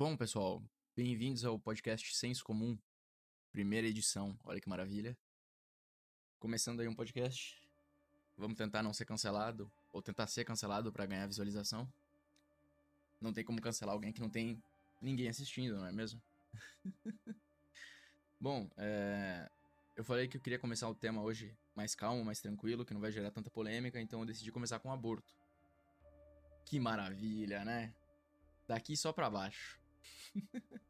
Bom, pessoal, bem-vindos ao podcast Senso Comum, primeira edição. Olha que maravilha. Começando aí um podcast. Vamos tentar não ser cancelado ou tentar ser cancelado para ganhar visualização. Não tem como cancelar alguém que não tem ninguém assistindo, não é mesmo? Bom, é... eu falei que eu queria começar o tema hoje mais calmo, mais tranquilo, que não vai gerar tanta polêmica, então eu decidi começar com aborto. Que maravilha, né? Daqui só pra baixo.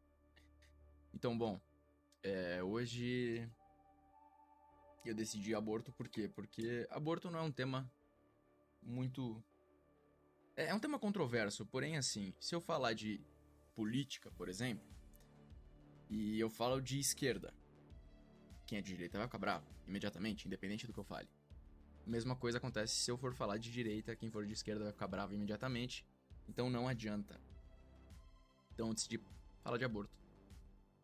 então, bom, é, hoje eu decidi aborto por quê? Porque aborto não é um tema muito. É, é um tema controverso, porém, assim, se eu falar de política, por exemplo, e eu falo de esquerda, quem é de direita vai ficar bravo, imediatamente, independente do que eu fale. Mesma coisa acontece se eu for falar de direita, quem for de esquerda vai ficar bravo imediatamente. Então não adianta. Então eu decidi falar de aborto.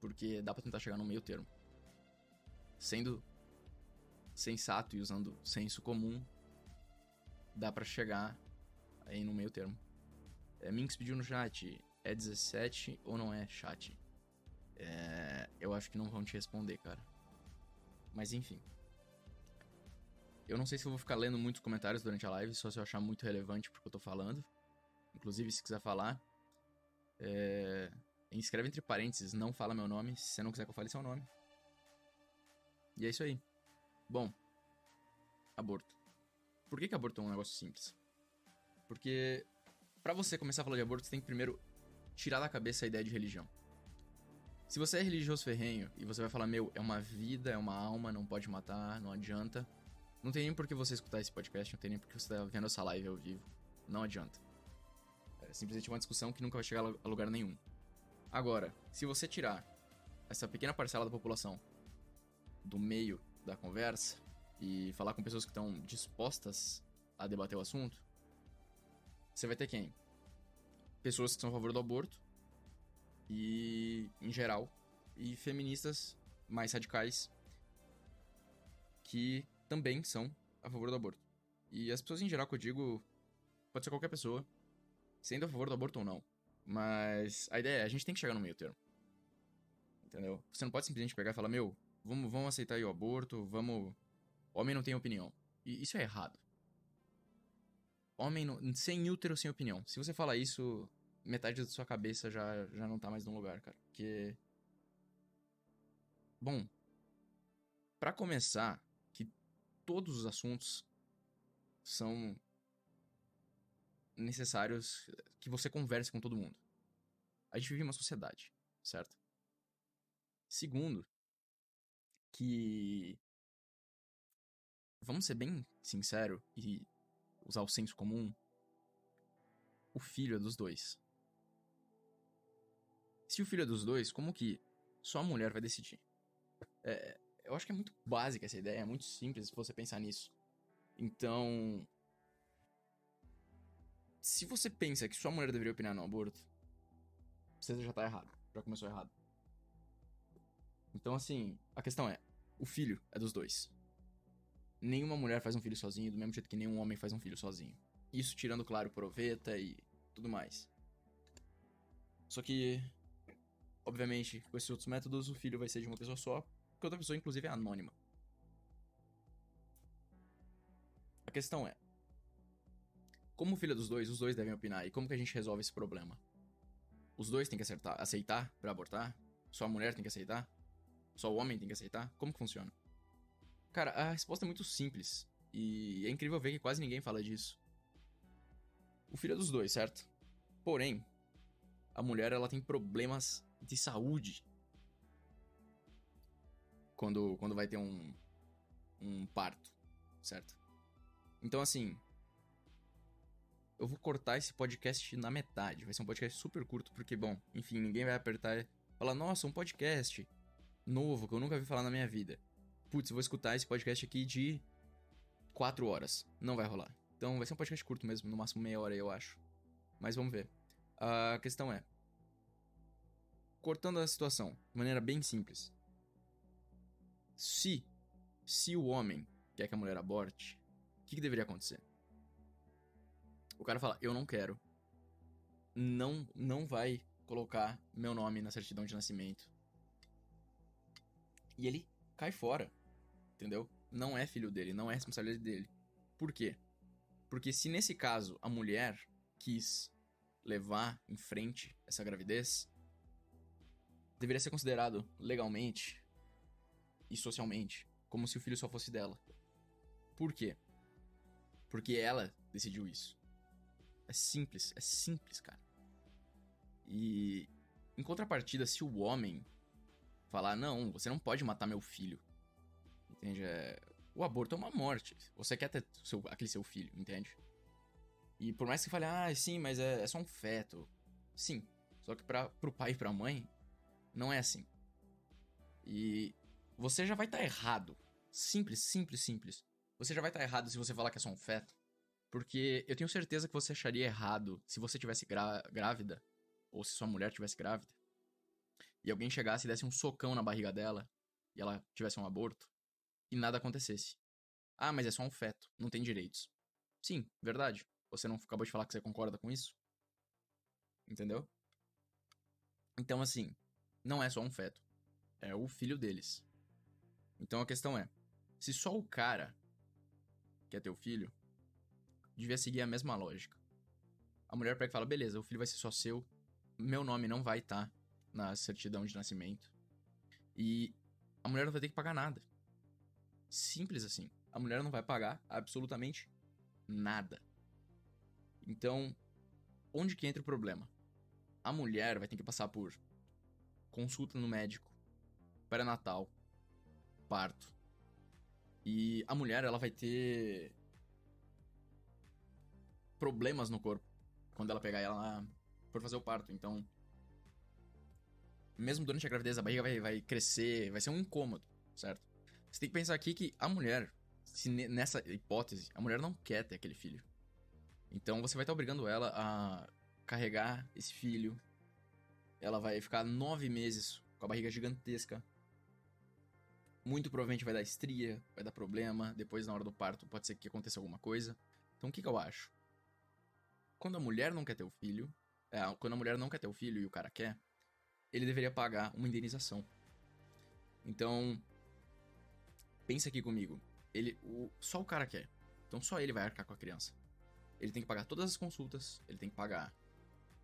Porque dá pra tentar chegar no meio termo. Sendo sensato e usando senso comum, dá para chegar aí no meio termo. É, Minx pediu no chat, é 17 ou não é chat? É, eu acho que não vão te responder, cara. Mas enfim. Eu não sei se eu vou ficar lendo muitos comentários durante a live, só se eu achar muito relevante porque eu tô falando. Inclusive, se quiser falar, é... Escreve entre parênteses, não fala meu nome, se você não quiser que eu fale seu nome. E é isso aí. Bom, aborto. Por que, que aborto é um negócio simples? Porque para você começar a falar de aborto, você tem que primeiro tirar da cabeça a ideia de religião. Se você é religioso ferrenho e você vai falar, meu, é uma vida, é uma alma, não pode matar, não adianta. Não tem nem por que você escutar esse podcast, não tem nem por que você tá vendo essa live ao vivo. Não adianta. Simplesmente uma discussão que nunca vai chegar a lugar nenhum. Agora, se você tirar essa pequena parcela da população do meio da conversa e falar com pessoas que estão dispostas a debater o assunto, você vai ter quem? Pessoas que são a favor do aborto e, em geral, e feministas mais radicais que também são a favor do aborto. E as pessoas em geral que eu digo, pode ser qualquer pessoa, sendo a favor do aborto ou não. Mas a ideia é, a gente tem que chegar no meio termo. Entendeu? Você não pode simplesmente pegar e falar, meu, vamos, vamos aceitar o aborto, vamos. Homem não tem opinião. E isso é errado. Homem não... sem útero, sem opinião. Se você falar isso, metade da sua cabeça já, já não tá mais no lugar, cara. Porque. Bom. para começar, que todos os assuntos são necessários que você converse com todo mundo. A gente vive uma sociedade, certo? Segundo, que vamos ser bem sincero e usar o senso comum. O filho é dos dois. Se o filho é dos dois, como que só a mulher vai decidir? É, eu acho que é muito básica essa ideia, é muito simples se você pensar nisso. Então, se você pensa que sua mulher deveria opinar no aborto, você já tá errado. Já começou errado. Então, assim, a questão é: o filho é dos dois. Nenhuma mulher faz um filho sozinho, do mesmo jeito que nenhum homem faz um filho sozinho. Isso tirando, claro, proveta e tudo mais. Só que, obviamente, com esses outros métodos, o filho vai ser de uma pessoa só, porque outra pessoa, inclusive, é anônima. A questão é: como filho dos dois, os dois devem opinar. E como que a gente resolve esse problema? Os dois têm que acertar, aceitar para abortar? Só a mulher tem que aceitar? Só o homem tem que aceitar? Como que funciona? Cara, a resposta é muito simples. E é incrível ver que quase ninguém fala disso. O filho é dos dois, certo? Porém, a mulher ela tem problemas de saúde quando, quando vai ter um, um parto, certo? Então, assim, eu vou cortar esse podcast na metade. Vai ser um podcast super curto, porque, bom, enfim, ninguém vai apertar e falar, nossa, um podcast novo que eu nunca vi falar na minha vida. Putz, vou escutar esse podcast aqui de 4 horas. Não vai rolar. Então vai ser um podcast curto mesmo, no máximo meia hora, eu acho. Mas vamos ver. A questão é. Cortando a situação de maneira bem simples. Se. Se o homem quer que a mulher aborte, o que, que deveria acontecer? O cara fala, eu não quero. Não, não vai colocar meu nome na certidão de nascimento. E ele cai fora. Entendeu? Não é filho dele, não é responsabilidade dele. Por quê? Porque se nesse caso a mulher quis levar em frente essa gravidez, deveria ser considerado legalmente e socialmente como se o filho só fosse dela. Por quê? Porque ela decidiu isso. É simples, é simples, cara. E em contrapartida, se o homem falar, não, você não pode matar meu filho. Entende? É... O aborto é uma morte. Você quer ter seu, aquele seu filho, entende? E por mais que fale, ah, sim, mas é, é só um feto. Sim. Só que pra, pro pai e pra mãe, não é assim. E você já vai estar tá errado. Simples, simples, simples. Você já vai estar tá errado se você falar que é só um feto. Porque eu tenho certeza que você acharia errado se você tivesse grávida, ou se sua mulher tivesse grávida, e alguém chegasse e desse um socão na barriga dela, e ela tivesse um aborto, e nada acontecesse. Ah, mas é só um feto, não tem direitos. Sim, verdade. Você não acabou de falar que você concorda com isso? Entendeu? Então, assim, não é só um feto. É o filho deles. Então a questão é: se só o cara quer ter o filho, devia seguir a mesma lógica. A mulher pega e fala: beleza, o filho vai ser só seu, meu nome não vai estar tá na certidão de nascimento. E a mulher não vai ter que pagar nada. Simples assim. A mulher não vai pagar absolutamente nada. Então, onde que entra o problema? A mulher vai ter que passar por consulta no médico, pré-natal, parto. E a mulher, ela vai ter problemas no corpo quando ela pegar ela for fazer o parto. Então, mesmo durante a gravidez, a barriga vai, vai crescer, vai ser um incômodo, certo? Você tem que pensar aqui que a mulher, se nessa hipótese, a mulher não quer ter aquele filho. Então você vai estar obrigando ela a carregar esse filho. Ela vai ficar nove meses com a barriga gigantesca. Muito provavelmente vai dar estria, vai dar problema. Depois, na hora do parto, pode ser que aconteça alguma coisa. Então, o que, que eu acho? Quando a mulher não quer ter o filho, é, quando a mulher não quer ter o filho e o cara quer, ele deveria pagar uma indenização. Então, pensa aqui comigo. Ele, o, só o cara quer. Então só ele vai arcar com a criança. Ele tem que pagar todas as consultas, ele tem que pagar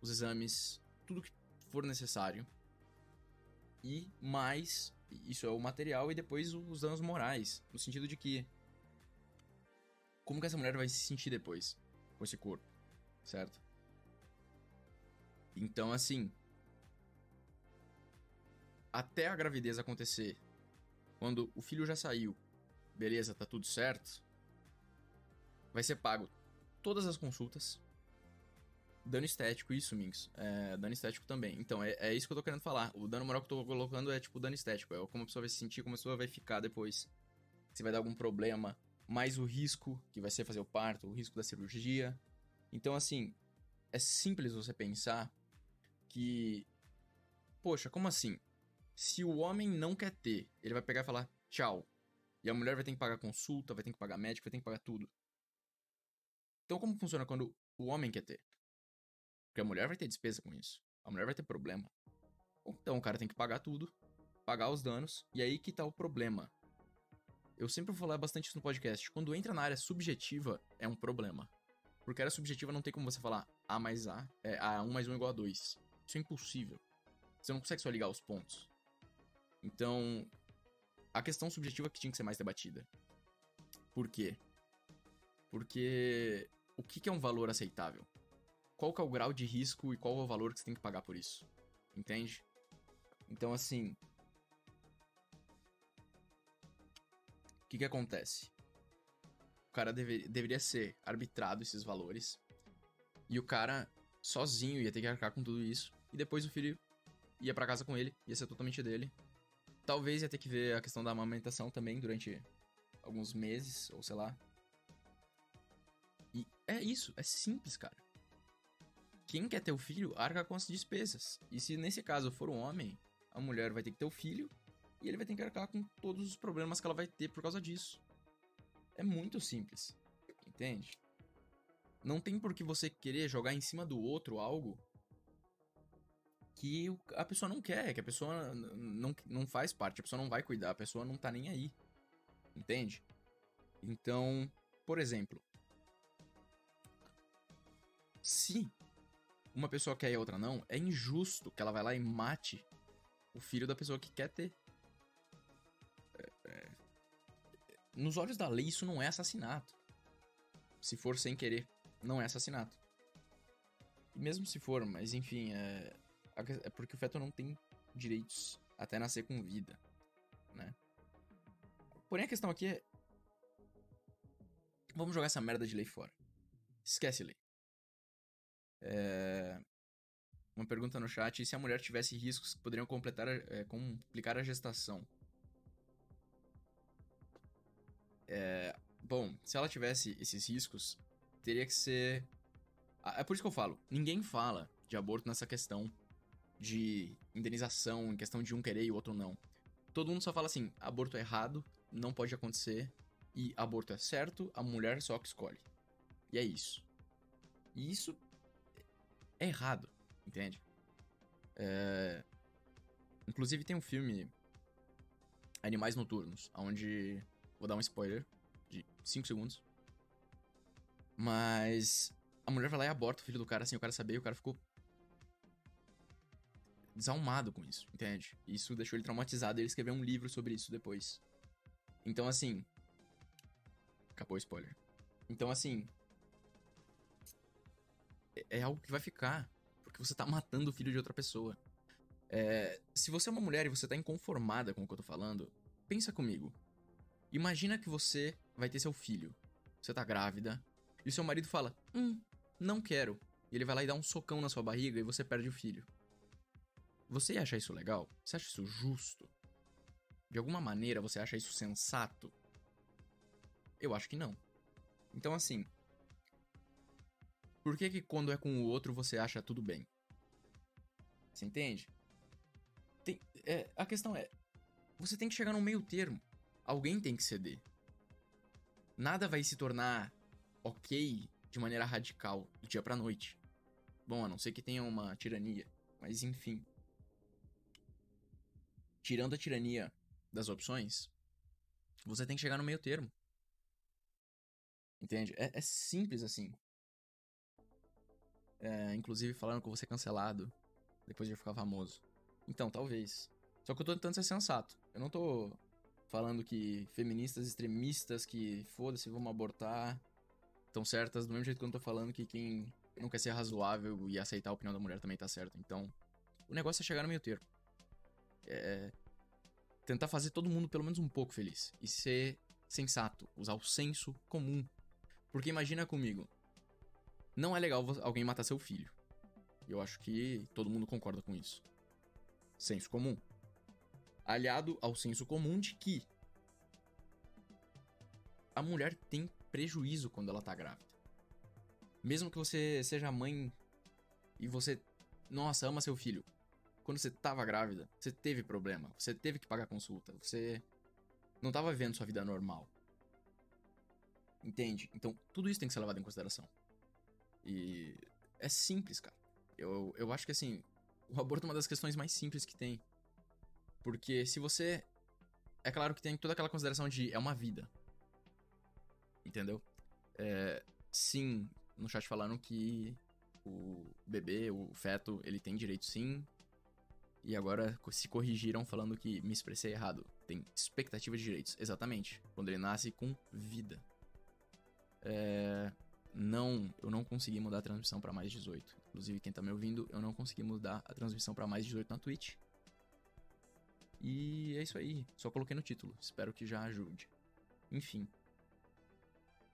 os exames, tudo que for necessário. E mais, isso é o material e depois os danos morais, no sentido de que como que essa mulher vai se sentir depois com esse corpo, certo? Então, assim, até a gravidez acontecer, quando o filho já saiu, beleza, tá tudo certo, vai ser pago todas as consultas. Dano estético, isso, Minx. É, dano estético também. Então, é, é isso que eu tô querendo falar. O dano moral que eu tô colocando é tipo dano estético. É como a pessoa vai se sentir, como a pessoa vai ficar depois. Se vai dar algum problema. Mais o risco que vai ser fazer o parto, o risco da cirurgia. Então, assim, é simples você pensar que. Poxa, como assim? Se o homem não quer ter, ele vai pegar e falar tchau. E a mulher vai ter que pagar consulta, vai ter que pagar médico, vai ter que pagar tudo. Então, como funciona quando o homem quer ter? Porque a mulher vai ter despesa com isso. A mulher vai ter problema. Então, o cara tem que pagar tudo, pagar os danos, e aí que tá o problema. Eu sempre vou falar bastante isso no podcast. Quando entra na área subjetiva, é um problema. Porque a área subjetiva não tem como você falar A mais A, é A1 mais 1 igual a 2. Isso é impossível. Você não consegue só ligar os pontos. Então, a questão subjetiva que tinha que ser mais debatida. Por quê? Porque o que, é um valor aceitável? Qual que é o grau de risco e qual é o valor que você tem que pagar por isso? Entende? Então, assim. O que, que acontece? Cara deve, deveria ser arbitrado esses valores. E o cara, sozinho, ia ter que arcar com tudo isso. E depois o filho ia para casa com ele, ia ser totalmente dele. Talvez ia ter que ver a questão da amamentação também durante alguns meses, ou sei lá, e é isso, é simples, cara. Quem quer ter o filho arca com as despesas. E se nesse caso for um homem, a mulher vai ter que ter o filho e ele vai ter que arcar com todos os problemas que ela vai ter por causa disso. É muito simples. Entende? Não tem por que você querer jogar em cima do outro algo que a pessoa não quer, que a pessoa não, não faz parte, a pessoa não vai cuidar, a pessoa não tá nem aí. Entende? Então, por exemplo, se uma pessoa quer e a outra não, é injusto que ela vai lá e mate o filho da pessoa que quer ter. É, é... Nos olhos da lei, isso não é assassinato. Se for sem querer, não é assassinato. E mesmo se for, mas enfim, é, é porque o feto não tem direitos até nascer com vida, né? Porém, a questão aqui é. Vamos jogar essa merda de lei fora. Esquece lei. É... Uma pergunta no chat: e se a mulher tivesse riscos que poderiam completar, é, complicar a gestação? É... Bom, se ela tivesse esses riscos, teria que ser. É por isso que eu falo: ninguém fala de aborto nessa questão de indenização, em questão de um querer e o outro não. Todo mundo só fala assim: aborto é errado, não pode acontecer, e aborto é certo, a mulher só que escolhe. E é isso. E isso é errado, entende? É... Inclusive tem um filme Animais Noturnos, onde vou dar um spoiler de 5 segundos. Mas a mulher vai lá e aborta o filho do cara sem o cara saber e o cara ficou desalmado com isso, entende? Isso deixou ele traumatizado e ele escreveu um livro sobre isso depois. Então assim, acabou o spoiler. Então assim, é, é algo que vai ficar. Porque você tá matando o filho de outra pessoa. É, se você é uma mulher e você tá inconformada com o que eu tô falando, pensa comigo. Imagina que você vai ter seu filho. Você tá grávida. E o seu marido fala: Hum, não quero. E ele vai lá e dá um socão na sua barriga e você perde o filho. Você acha isso legal? Você acha isso justo? De alguma maneira você acha isso sensato? Eu acho que não. Então, assim, por que, que quando é com o outro você acha tudo bem? Você entende? Tem, é, a questão é: você tem que chegar no meio termo. Alguém tem que ceder. Nada vai se tornar ok de maneira radical do dia pra noite. Bom, a não ser que tenha uma tirania. Mas enfim. Tirando a tirania das opções, você tem que chegar no meio termo. Entende? É, é simples assim. É, inclusive falaram que eu vou ser cancelado depois de eu ficar famoso. Então, talvez. Só que eu tô tentando ser sensato. Eu não tô falando que feministas extremistas que foda-se, vamos abortar, estão certas, do mesmo jeito que eu tô falando que quem não quer ser razoável e aceitar a opinião da mulher também tá certo. Então, o negócio é chegar no meio termo. É. Tentar fazer todo mundo pelo menos um pouco feliz. E ser sensato. Usar o senso comum. Porque imagina comigo. Não é legal alguém matar seu filho. Eu acho que todo mundo concorda com isso. Senso comum. Aliado ao senso comum de que a mulher tem prejuízo quando ela tá grávida. Mesmo que você seja mãe e você, nossa, ama seu filho. Quando você tava grávida, você teve problema, você teve que pagar consulta, você não tava vivendo sua vida normal. Entende? Então, tudo isso tem que ser levado em consideração. E é simples, cara. Eu, eu acho que assim, o aborto é uma das questões mais simples que tem. Porque se você. É claro que tem toda aquela consideração de é uma vida. Entendeu? É, sim, no chat falaram que o bebê, o feto, ele tem direito sim. E agora se corrigiram falando que me expressei errado. Tem expectativa de direitos. Exatamente. Quando ele nasce com vida. É, não, eu não consegui mudar a transmissão para mais 18. Inclusive, quem tá me ouvindo, eu não consegui mudar a transmissão para mais 18 na Twitch. E é isso aí. Só coloquei no título. Espero que já ajude. Enfim.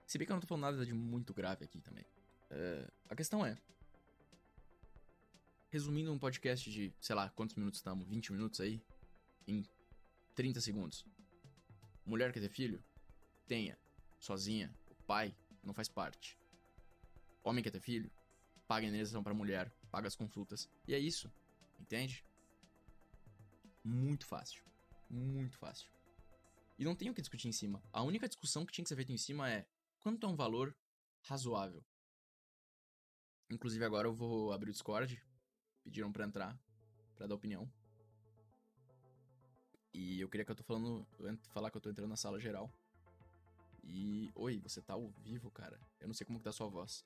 Se bem que eu não tô falando nada de muito grave aqui também. É, a questão é. Resumindo um podcast de, sei lá, quantos minutos estamos? 20 minutos aí? Em 30 segundos. Mulher quer ter filho? Tenha. Sozinha. O pai não faz parte. Homem quer ter filho? Paga a indenização pra mulher, paga as consultas. E é isso. Entende? Muito fácil. Muito fácil. E não tem o que discutir em cima. A única discussão que tinha que ser feita em cima é quanto é um valor razoável. Inclusive agora eu vou abrir o Discord. Pediram para entrar. pra dar opinião. E eu queria que eu tô falando. Falar que eu tô entrando na sala geral. E. Oi, você tá ao vivo, cara? Eu não sei como que tá a sua voz.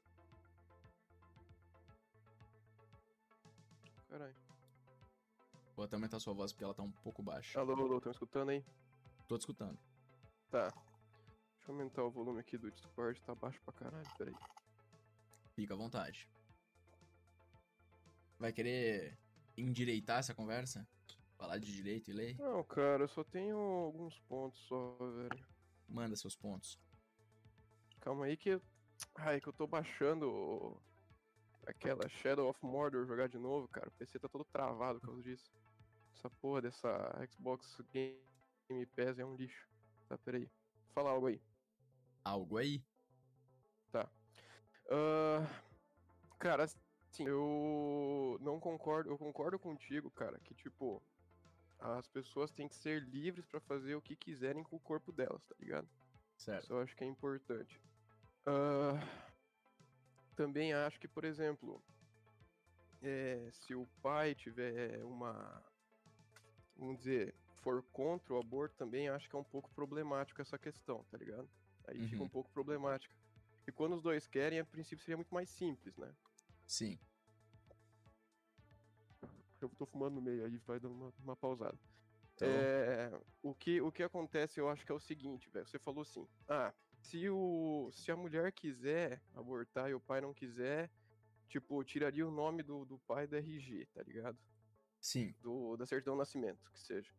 Caralho. Vou até aumentar sua voz porque ela tá um pouco baixa. Alô, alô, estão escutando aí? Tô te escutando. Tá. Deixa eu aumentar o volume aqui do Discord, tá baixo pra caralho, peraí. Fica à vontade. Vai querer endireitar essa conversa? Falar de direito e lei? Não, cara, eu só tenho alguns pontos só, velho. Manda seus pontos. Calma aí que. Ai, que eu tô baixando aquela Shadow of Mordor jogar de novo, cara. O PC tá todo travado por causa disso. Essa porra dessa Xbox Game Pass é um lixo. Tá, peraí. Fala algo aí. Algo aí? Ah, cara, assim, eu não concordo, eu concordo contigo, cara, que tipo, as pessoas têm que ser livres pra fazer o que quiserem com o corpo delas, tá ligado? Certo. Isso eu acho que é importante. Ah, também acho que, por exemplo, é, se o pai tiver uma. Vamos dizer, for contra o aborto, também acho que é um pouco problemático essa questão, tá ligado? Aí fica Uhum. um pouco problemática. E quando os dois querem, a princípio seria muito mais simples, né? Sim. Eu tô fumando no meio, aí vai dando uma, uma pausada. Então, É, o, que, o que acontece, eu acho que é o seguinte, velho. Você falou assim: ah, se, o, se a mulher quiser abortar e o pai não quiser, tipo, tiraria o nome do, do pai da RG, tá ligado? Sim. Do, da certidão de nascimento, que seja.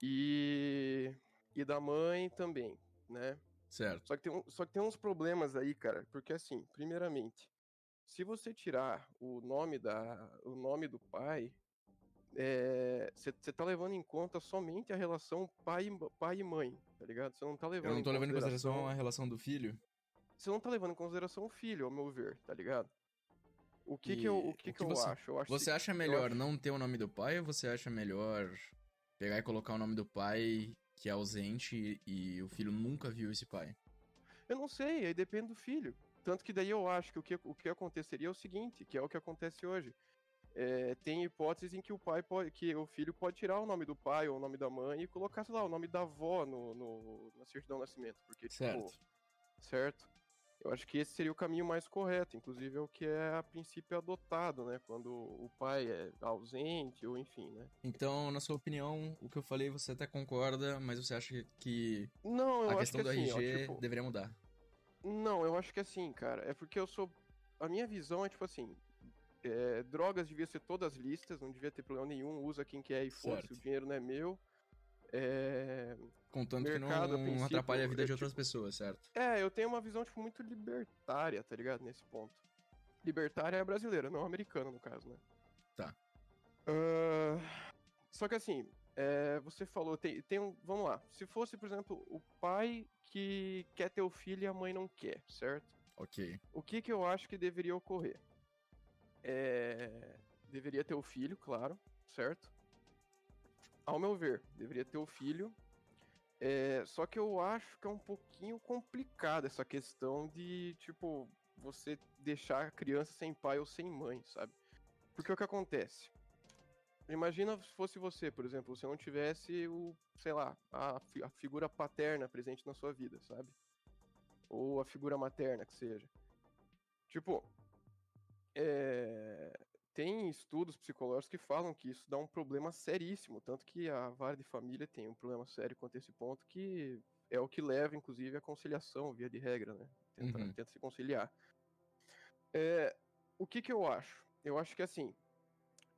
E, e da mãe também, né? Certo. Só que, tem um, só que tem uns problemas aí, cara, porque assim, primeiramente, se você tirar o nome, da, o nome do pai, você tá levando em conta somente a relação pai, pai e mãe, tá ligado? Você não tá levando Eu não tô em levando em consideração a relação do filho. Você não tá levando em consideração o filho, ao meu ver, tá ligado? O que que eu, E o que o que que eu você- acho? Eu acho Você se- acha melhor acho- não ter o nome do pai ou você acha melhor pegar e colocar o nome do pai que é ausente e o filho nunca viu esse pai? Eu não sei, aí depende do filho. Tanto que daí eu acho que o que, o que aconteceria é o seguinte, que é o que acontece hoje. É, tem hipóteses em que o pai pode, que o filho pode tirar o nome do pai ou o nome da mãe e colocar, sei lá, o nome da avó no, no- na certidão de nascimento. Porque, tipo, Certo. Eu acho que esse seria o caminho mais correto, inclusive é o que é a princípio adotado, né? Quando o pai é ausente, ou enfim, né? Então, na sua opinião, o que eu falei você até concorda, mas você acha que Não, eu a questão que do assim, ó, RG tipo, deveria mudar? Não, eu acho que assim, cara, é porque eu sou. A minha visão é tipo assim. é, drogas devia ser todas listas, não devia ter problema nenhum, usa quem quer e Certo. o dinheiro não é meu. É, Contanto que mercado, a não princípio, atrapalhe a vida é de outras tipo- pessoas, certo? é, eu tenho uma visão, tipo, muito libertária, tá ligado? Nesse ponto. Libertária é brasileira, não americana, no caso, né? Tá. Ah, só que assim, é, você falou, tem, tem um. Vamos lá. Se fosse, por exemplo, o pai que quer ter o filho e a mãe não quer, certo? Ok. O que, que eu acho que deveria ocorrer? É, Deveria ter o filho, claro, certo? Ao meu ver, deveria ter o filho. É, Só que eu acho que é um pouquinho complicado essa questão de, tipo, você deixar a criança sem pai ou sem mãe, sabe? Porque o que acontece? Imagina se fosse você, por exemplo, você não tivesse o, sei lá, a, a figura paterna presente na sua vida, sabe? Ou a figura materna, que seja. Tipo, é, tem estudos psicológicos que falam que isso dá um problema seríssimo, tanto que a vara de família tem um problema sério quanto a esse ponto, que é o que leva, inclusive, à conciliação, via de regra, né? Tenta, Uhum. tenta se conciliar. É, o que que eu acho? Eu acho que, assim,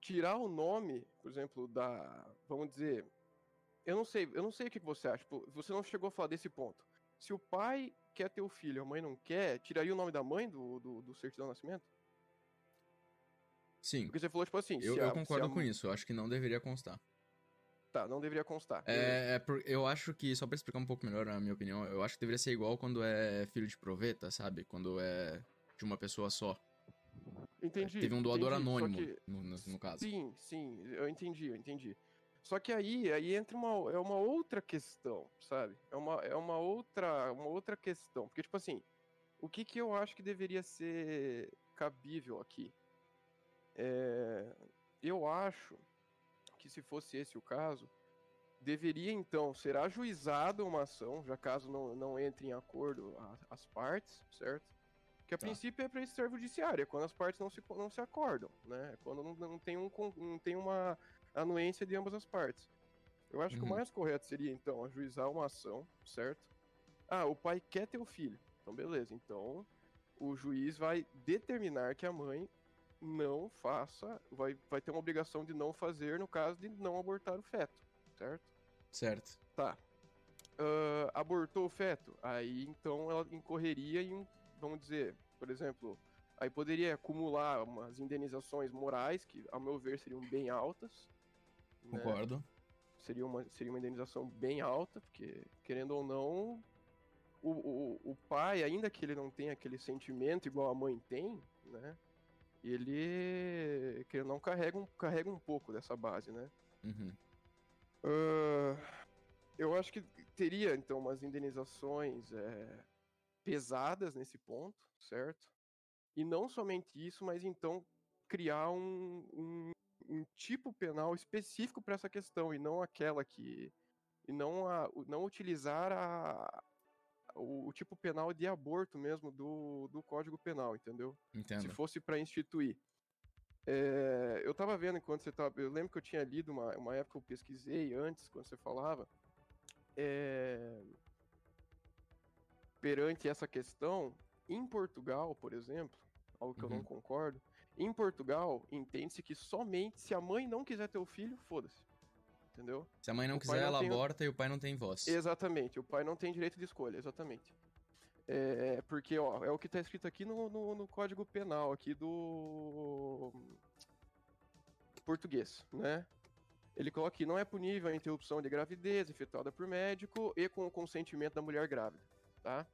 tirar o nome, por exemplo, da, vamos dizer, eu não sei, eu não sei o que você acha, tipo, você não chegou a falar desse ponto. Se o pai quer ter o filho, a mãe não quer, tiraria o nome da mãe do, do, do certidão de nascimento? Sim. Porque você falou, tipo assim, Eu, eu a- se concordo a- com isso. Eu acho que não deveria constar. Tá, não deveria constar. É, é por- eu acho que, só pra explicar um pouco melhor a minha opinião, eu acho que deveria ser igual quando é filho de proveta, sabe? Quando é de uma pessoa só. Entendi. Teve um doador entendi, anônimo, que- no, no- no caso. Sim, sim, eu entendi, eu entendi. Só que aí, aí entra uma, é uma outra questão, sabe? É uma, é uma outra, uma outra questão. Porque, tipo assim, o que que eu acho que deveria ser cabível aqui? É, eu acho que se fosse esse o caso, deveria então ser ajuizada uma ação, já caso não, não entre em acordo a- as partes, certo? Que a Tá. princípio é para esse servo judiciário, é quando as partes não se, não se acordam, né? É quando não, não, tem um, não tem uma anuência de ambas as partes. Eu acho que Uhum. o mais correto seria, então, ajuizar uma ação, certo? Ah, o pai quer ter o filho. Então, beleza. Então, o juiz vai determinar que a mãe não faça, vai, vai ter uma obrigação de não fazer no caso de não abortar o feto, certo? Certo. Tá. Ah, abortou o feto, aí então ela incorreria em vamos dizer, por exemplo, aí poderia acumular umas indenizações morais, que ao meu ver seriam bem altas. né? Concordo. Seria, uma, seria uma indenização bem alta, porque, querendo ou não, o, o, o pai, ainda que ele não tenha aquele sentimento igual a mãe tem, né? Ele, querendo ou não, carrega um, carrega um pouco dessa base, né? Uhum. Ah, eu acho que teria, então, umas indenizações é, pesadas nesse ponto, certo? E não somente isso, mas então criar um, um, um tipo penal específico para essa questão e não aquela que. E não, a, não utilizar a, o, o tipo penal de aborto mesmo do, do Código Penal, entendeu? se Entendo. fosse para instituir. É, eu tava vendo enquanto você tava. Eu lembro que eu tinha lido uma, uma época eu pesquisei antes, quando você falava. é, perante essa questão, em Portugal, por exemplo, algo que eu não Uhum. concordo, em Portugal, entende-se que somente se a mãe não quiser ter o filho, foda-se. Entendeu? Se a mãe não o quiser, não ela tem o- aborta e o pai não tem voz. Exatamente, o pai não tem direito de escolha, exatamente. É, porque, ó, é o que tá escrito aqui no, no, no Código Penal, aqui do português, né? Ele coloca aqui, não é punível a interrupção de gravidez efetuada por médico e com o consentimento da mulher grávida, tá?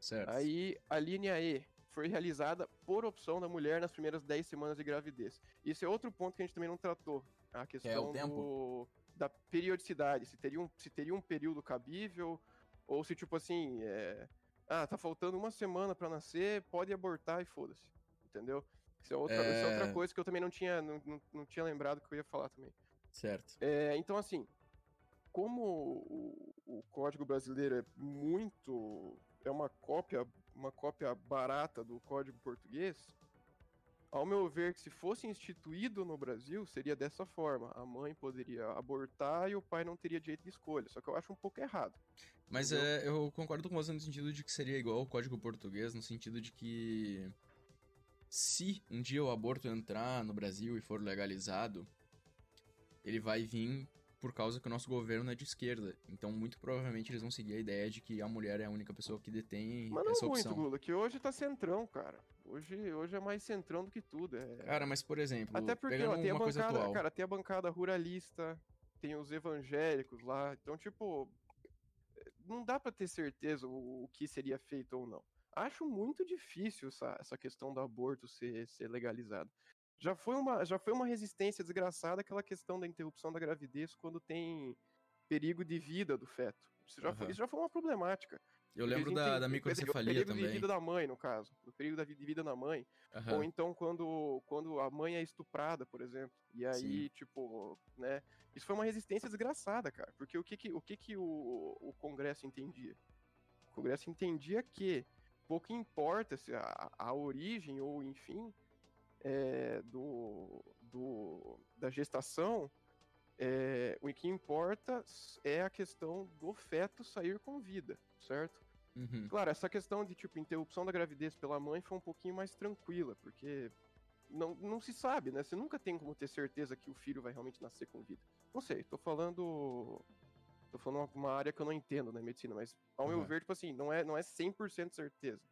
Certo. Aí, a linha E foi realizada por opção da mulher nas primeiras 10 semanas de gravidez. Isso é outro ponto que a gente também não tratou. A questão É tempo? do- da periodicidade. Se teria, um, se teria um período cabível, ou se, tipo assim, é, ah, tá faltando uma semana pra nascer, pode abortar e foda-se. Entendeu? Isso é, outra, isso é outra É. coisa que eu também não tinha, não, não, não tinha lembrado que eu ia falar também. Certo. É, então, assim, como o, o Código Brasileiro é muito. é uma cópia, uma cópia barata do Código Português, ao meu ver, que se fosse instituído no Brasil, seria dessa forma. A mãe poderia abortar e o pai não teria direito de escolha. Só que eu acho um pouco errado. Mas é, eu concordo com você no sentido de que seria igual ao código português, no sentido de que se um dia o aborto entrar no Brasil e for legalizado, ele vai vir por causa que o nosso governo é de esquerda. Então, muito provavelmente, eles vão seguir a ideia de que a mulher é a única pessoa que detém Mas não essa muito, opção. Lula, que hoje tá centrão, cara. Hoje, hoje é mais centrão do que tudo. É... Cara, mas por exemplo, Até porque, ó, tem a bancada, atual. cara, tem a bancada ruralista, tem os evangélicos lá, então, tipo, não dá pra ter certeza o, o que seria feito ou não. Acho muito difícil essa, essa questão do aborto ser, ser legalizado. Já foi, uma, já foi uma resistência desgraçada aquela questão da interrupção da gravidez quando tem perigo de vida do feto. Isso já, foi, Aham. isso já foi uma problemática. Eu lembro eles da, entendem- da perigo- microcefalia perigo de também. vida da mãe, no caso. O perigo da de vida da mãe. Aham. Ou então quando, quando a mãe é estuprada, por exemplo. E aí, Sim. tipo, né? Isso foi uma resistência desgraçada, cara. Porque o que que o, que que o, o Congresso entendia? O Congresso entendia que pouco importa se a, a origem ou, enfim, é, do, do, da gestação, é, o que importa é a questão do feto sair com vida, certo? Uhum. Claro, essa questão de, tipo, interrupção da gravidez pela mãe foi um pouquinho mais tranquila, porque não, não se sabe, né? Você nunca tem como ter certeza que o filho vai realmente nascer com vida. Não sei, tô falando. Tô falando uma- área que eu não entendo na medicina, mas ao meu Aham. ver, tipo assim, não é, não é 100% certeza.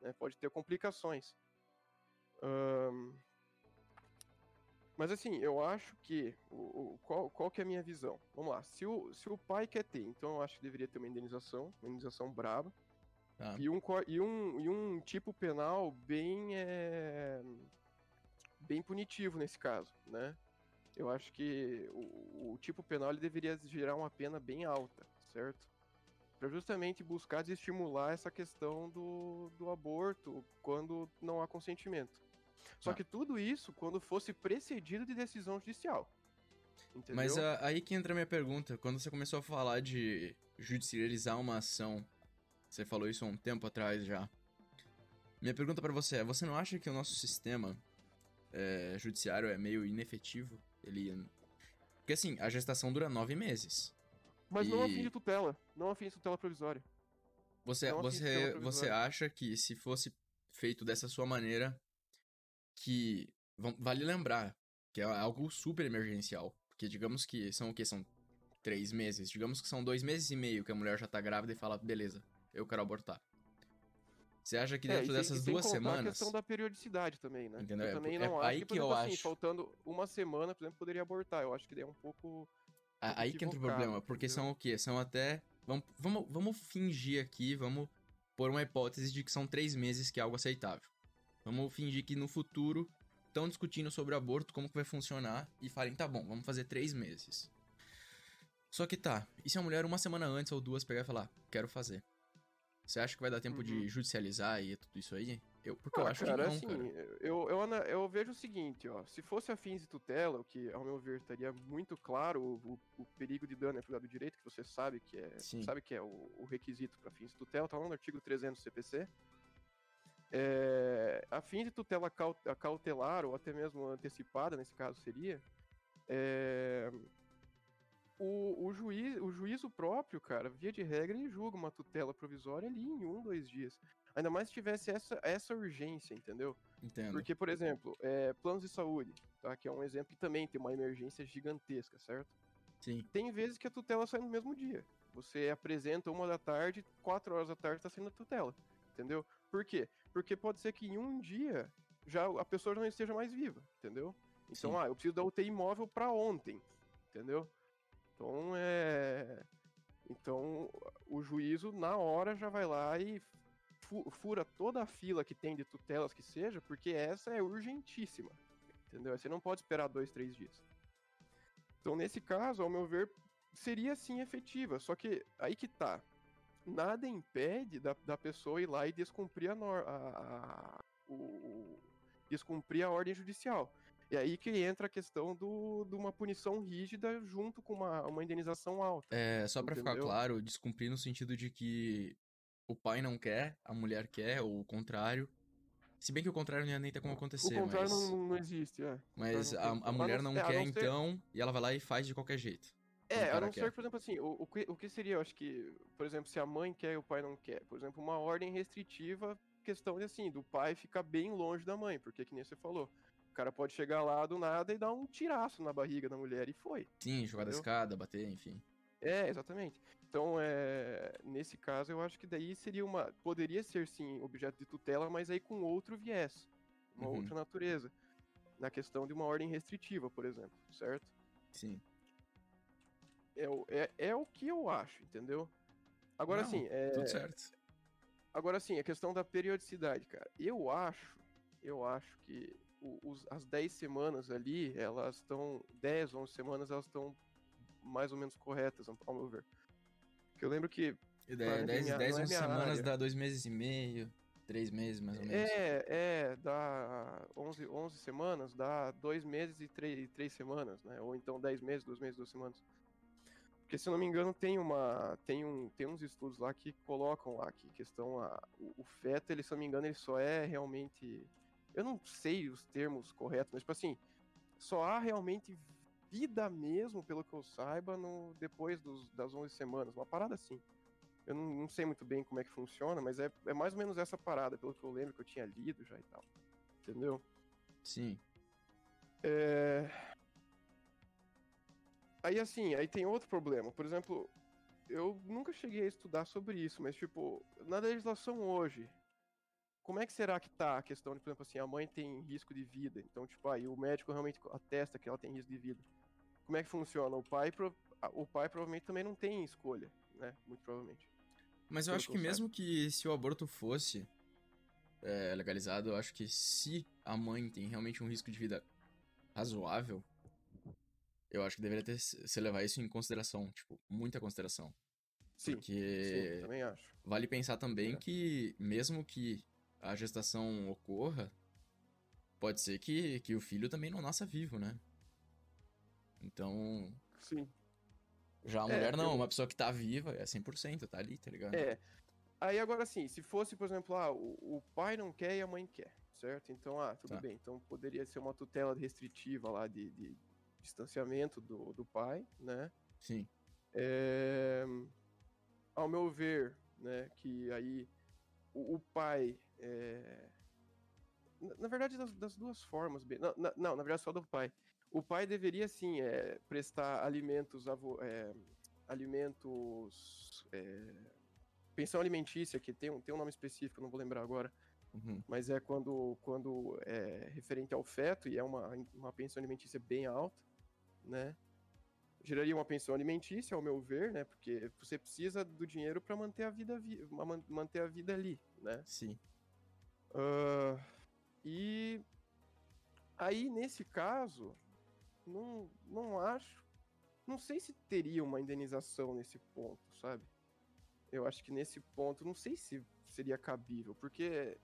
Né? Pode ter complicações. Ahn, Mas assim, eu acho que. O, o- qual, qual que é a minha visão? Vamos lá. Se o, se o pai quer ter, então eu acho que deveria ter uma indenização, uma indenização braba. Tá. E um, e, um, e um tipo penal bem. é, bem punitivo nesse caso, né? Eu acho que o, o tipo penal ele deveria gerar uma pena bem alta, certo? Para justamente buscar desestimular essa questão do, do aborto quando não há consentimento. Só Tá. que tudo isso quando fosse precedido de decisão judicial. Entendeu? Mas a- aí que entra a minha pergunta. Quando você começou a falar de judicializar uma ação, você falou isso há um tempo atrás já. Minha pergunta pra você é: você não acha que o nosso sistema é, judiciário é meio inefetivo? Ele. Porque assim, a gestação dura nove meses. Mas não a fim e- de tutela. Não a fim de tutela provisória. Você, Não você, você acha que se fosse feito dessa sua maneira, que. Vale lembrar que é algo super emergencial. Porque digamos que são o quê? São três meses. Digamos que são dois meses e meio que a mulher já tá grávida e fala, beleza, eu quero abortar. Você acha que É, dentro e sem- dessas e duas contar a semanas. questão da periodicidade também, né? Entendeu? É, Eu também é não aí acho que, por que eu exemplo, assim, acho. faltando uma semana, por exemplo, poderia abortar. Eu acho que é um pouco... A- Aí que entra o problema, porque entendeu? são o quê? São até. Vamos, vamos, vamos fingir aqui, vamos pôr uma hipótese de que são três meses que é algo aceitável. Vamos fingir que no futuro estão discutindo sobre aborto, como que vai funcionar, e falem, tá bom, vamos fazer três meses. Só que tá, e se a mulher uma semana antes ou duas pegar e falar, quero fazer? Você acha que vai dar tempo de Uhum. judicializar e tudo isso aí? Eu, porque eu Ah, acho cara, que não, assim, cara. Eu, eu, eu vejo o seguinte, ó. Se fosse a fins de tutela, o que, ao meu ver, estaria muito claro o, o- perigo de dano à privado do direito, que você sabe que é, Sim. sabe que é o, o requisito para fins de tutela, tá lá no artigo 300 do CPC. É, a fim de tutela cau- cautelar, ou até mesmo antecipada, nesse caso seria, é, o, o, juiz, o juízo próprio, cara, via de regra, ele julga uma tutela provisória ali em um, dois dias. Ainda mais se tivesse essa, essa urgência, entendeu? Entendo. Porque, por exemplo, é, planos de saúde, tá? Que é um exemplo que também tem uma emergência gigantesca, certo? Sim, Tem vezes que a tutela sai no mesmo dia. Você apresenta uma da tarde, quatro horas da tarde tá saindo a tutela. Entendeu? Por quê? Porque pode ser que em um dia já a pessoa já não esteja mais viva, entendeu? Então, Sim. ah, eu preciso da UTI móvel pra ontem, entendeu? Então é. Então o juízo na hora já vai lá e fu- fura toda a fila que tem de tutelas que seja, porque essa é urgentíssima, entendeu? Você não pode esperar dois, três dias. Então nesse caso, ao meu ver, seria sim efetiva. Só que aí que tá. Nada impede da, da pessoa ir lá e descumprir a, nor a, a- o, o- descumprir a ordem judicial. É aí que entra a questão do, de uma punição rígida junto com uma, uma indenização alta. É, só pra ficar claro, descumprir no sentido de que o pai não quer, a mulher quer, ou o contrário. Se bem que o contrário não ia nem ter como O acontecer, contrário mas, não, não existe, é. mas não a, a como. mulher não não ser- quer não ser- então, e ela vai lá e faz de qualquer jeito. É, a não ser, por exemplo, assim, o, o, que, o que seria, eu acho que, por exemplo, se a mãe quer e o pai não quer, por exemplo, uma ordem restritiva, questão de assim, do pai ficar bem longe da mãe, porque que nem você falou, o cara pode chegar lá do nada e dar um tiraço na barriga da mulher e foi. Sim, jogar da escada, bater, enfim. É, exatamente. Então, é, nesse caso, eu acho que daí seria uma, poderia ser sim objeto de tutela, mas aí com outro viés, uma Uhum. outra natureza, na questão de uma ordem restritiva, por exemplo, certo? Sim. É, o- é, é o que eu acho, entendeu? Agora Não, sim, é, Tudo certo. agora sim, a questão da periodicidade, cara. Eu acho, eu acho que os- as 10 semanas ali, elas estão 10, 11 semanas, elas estão mais ou menos corretas, ao meu ver. Porque eu lembro que E Claro, não é 10, minha- 10 não é 11 minha semanas área. dá dois meses e meio, três meses mais ou menos. é, é, dá 11, 11 semanas, dá 2 meses e 3, três semanas, né? Ou então 10 meses, 2 meses, 2 semanas. Porque se eu não me engano, tem uma. Tem, um, tem uns estudos lá que colocam lá que questão. A, o, o feto, ele, se eu não me engano, ele só é realmente. Eu não sei os termos corretos, mas tipo assim, só há realmente vida mesmo, pelo que eu saiba, no, depois dos, das 11 semanas. Uma parada assim. Eu não, não sei muito bem como é que funciona, mas é, é mais ou menos essa parada, pelo que eu lembro que eu tinha lido já e tal. Entendeu? Sim. É... Aí assim, aí tem outro problema. Por exemplo, eu nunca cheguei a estudar sobre isso, mas tipo, na legislação hoje, como é que será que tá a questão de, por exemplo, assim, a mãe tem risco de vida, então tipo, aí o médico realmente atesta que ela tem risco de vida. Como é que funciona? O pai, pro- a- o pai provavelmente também não tem escolha, né? Muito provavelmente. Mas eu Pelo acho que que eu mesmo que se o aborto fosse é, legalizado, eu acho que se a mãe tem realmente um risco de vida razoável, eu acho que deveria ter se levar isso em consideração, tipo, muita consideração. Sim, Porque sim, também acho. vale pensar também É. que mesmo que a gestação ocorra, pode ser que, que o filho também não nasça vivo, né? Então, Sim. já a É, mulher não, eu- uma pessoa que tá viva é 100%, tá ali, tá ligado? É. Aí agora assim, se fosse, por exemplo, ah, o, o pai não quer e a mãe quer, certo? Então, ah, tudo Tá. bem. Então poderia ser uma tutela restritiva lá de, de distanciamento do, do pai, né? Sim. É, ao meu ver, né, que aí o, o pai, é, na, na verdade das, das duas formas, não, na, não, na verdade só do pai. O pai deveria sim é, prestar alimentos, avo- é, alimentos, é, pensão alimentícia, que tem um, tem um nome específico, não vou lembrar agora, Uhum. mas é quando, quando é referente ao feto e é uma, uma pensão alimentícia bem alta, né? Geraria uma pensão alimentícia, ao meu ver, né? Porque você precisa do dinheiro para manter a vida vi ma- man- manter a vida ali, né? Sim. Ah, e aí nesse caso, não, não acho, não sei se teria uma indenização nesse ponto, sabe? Eu acho que nesse ponto, não sei se seria cabível, porque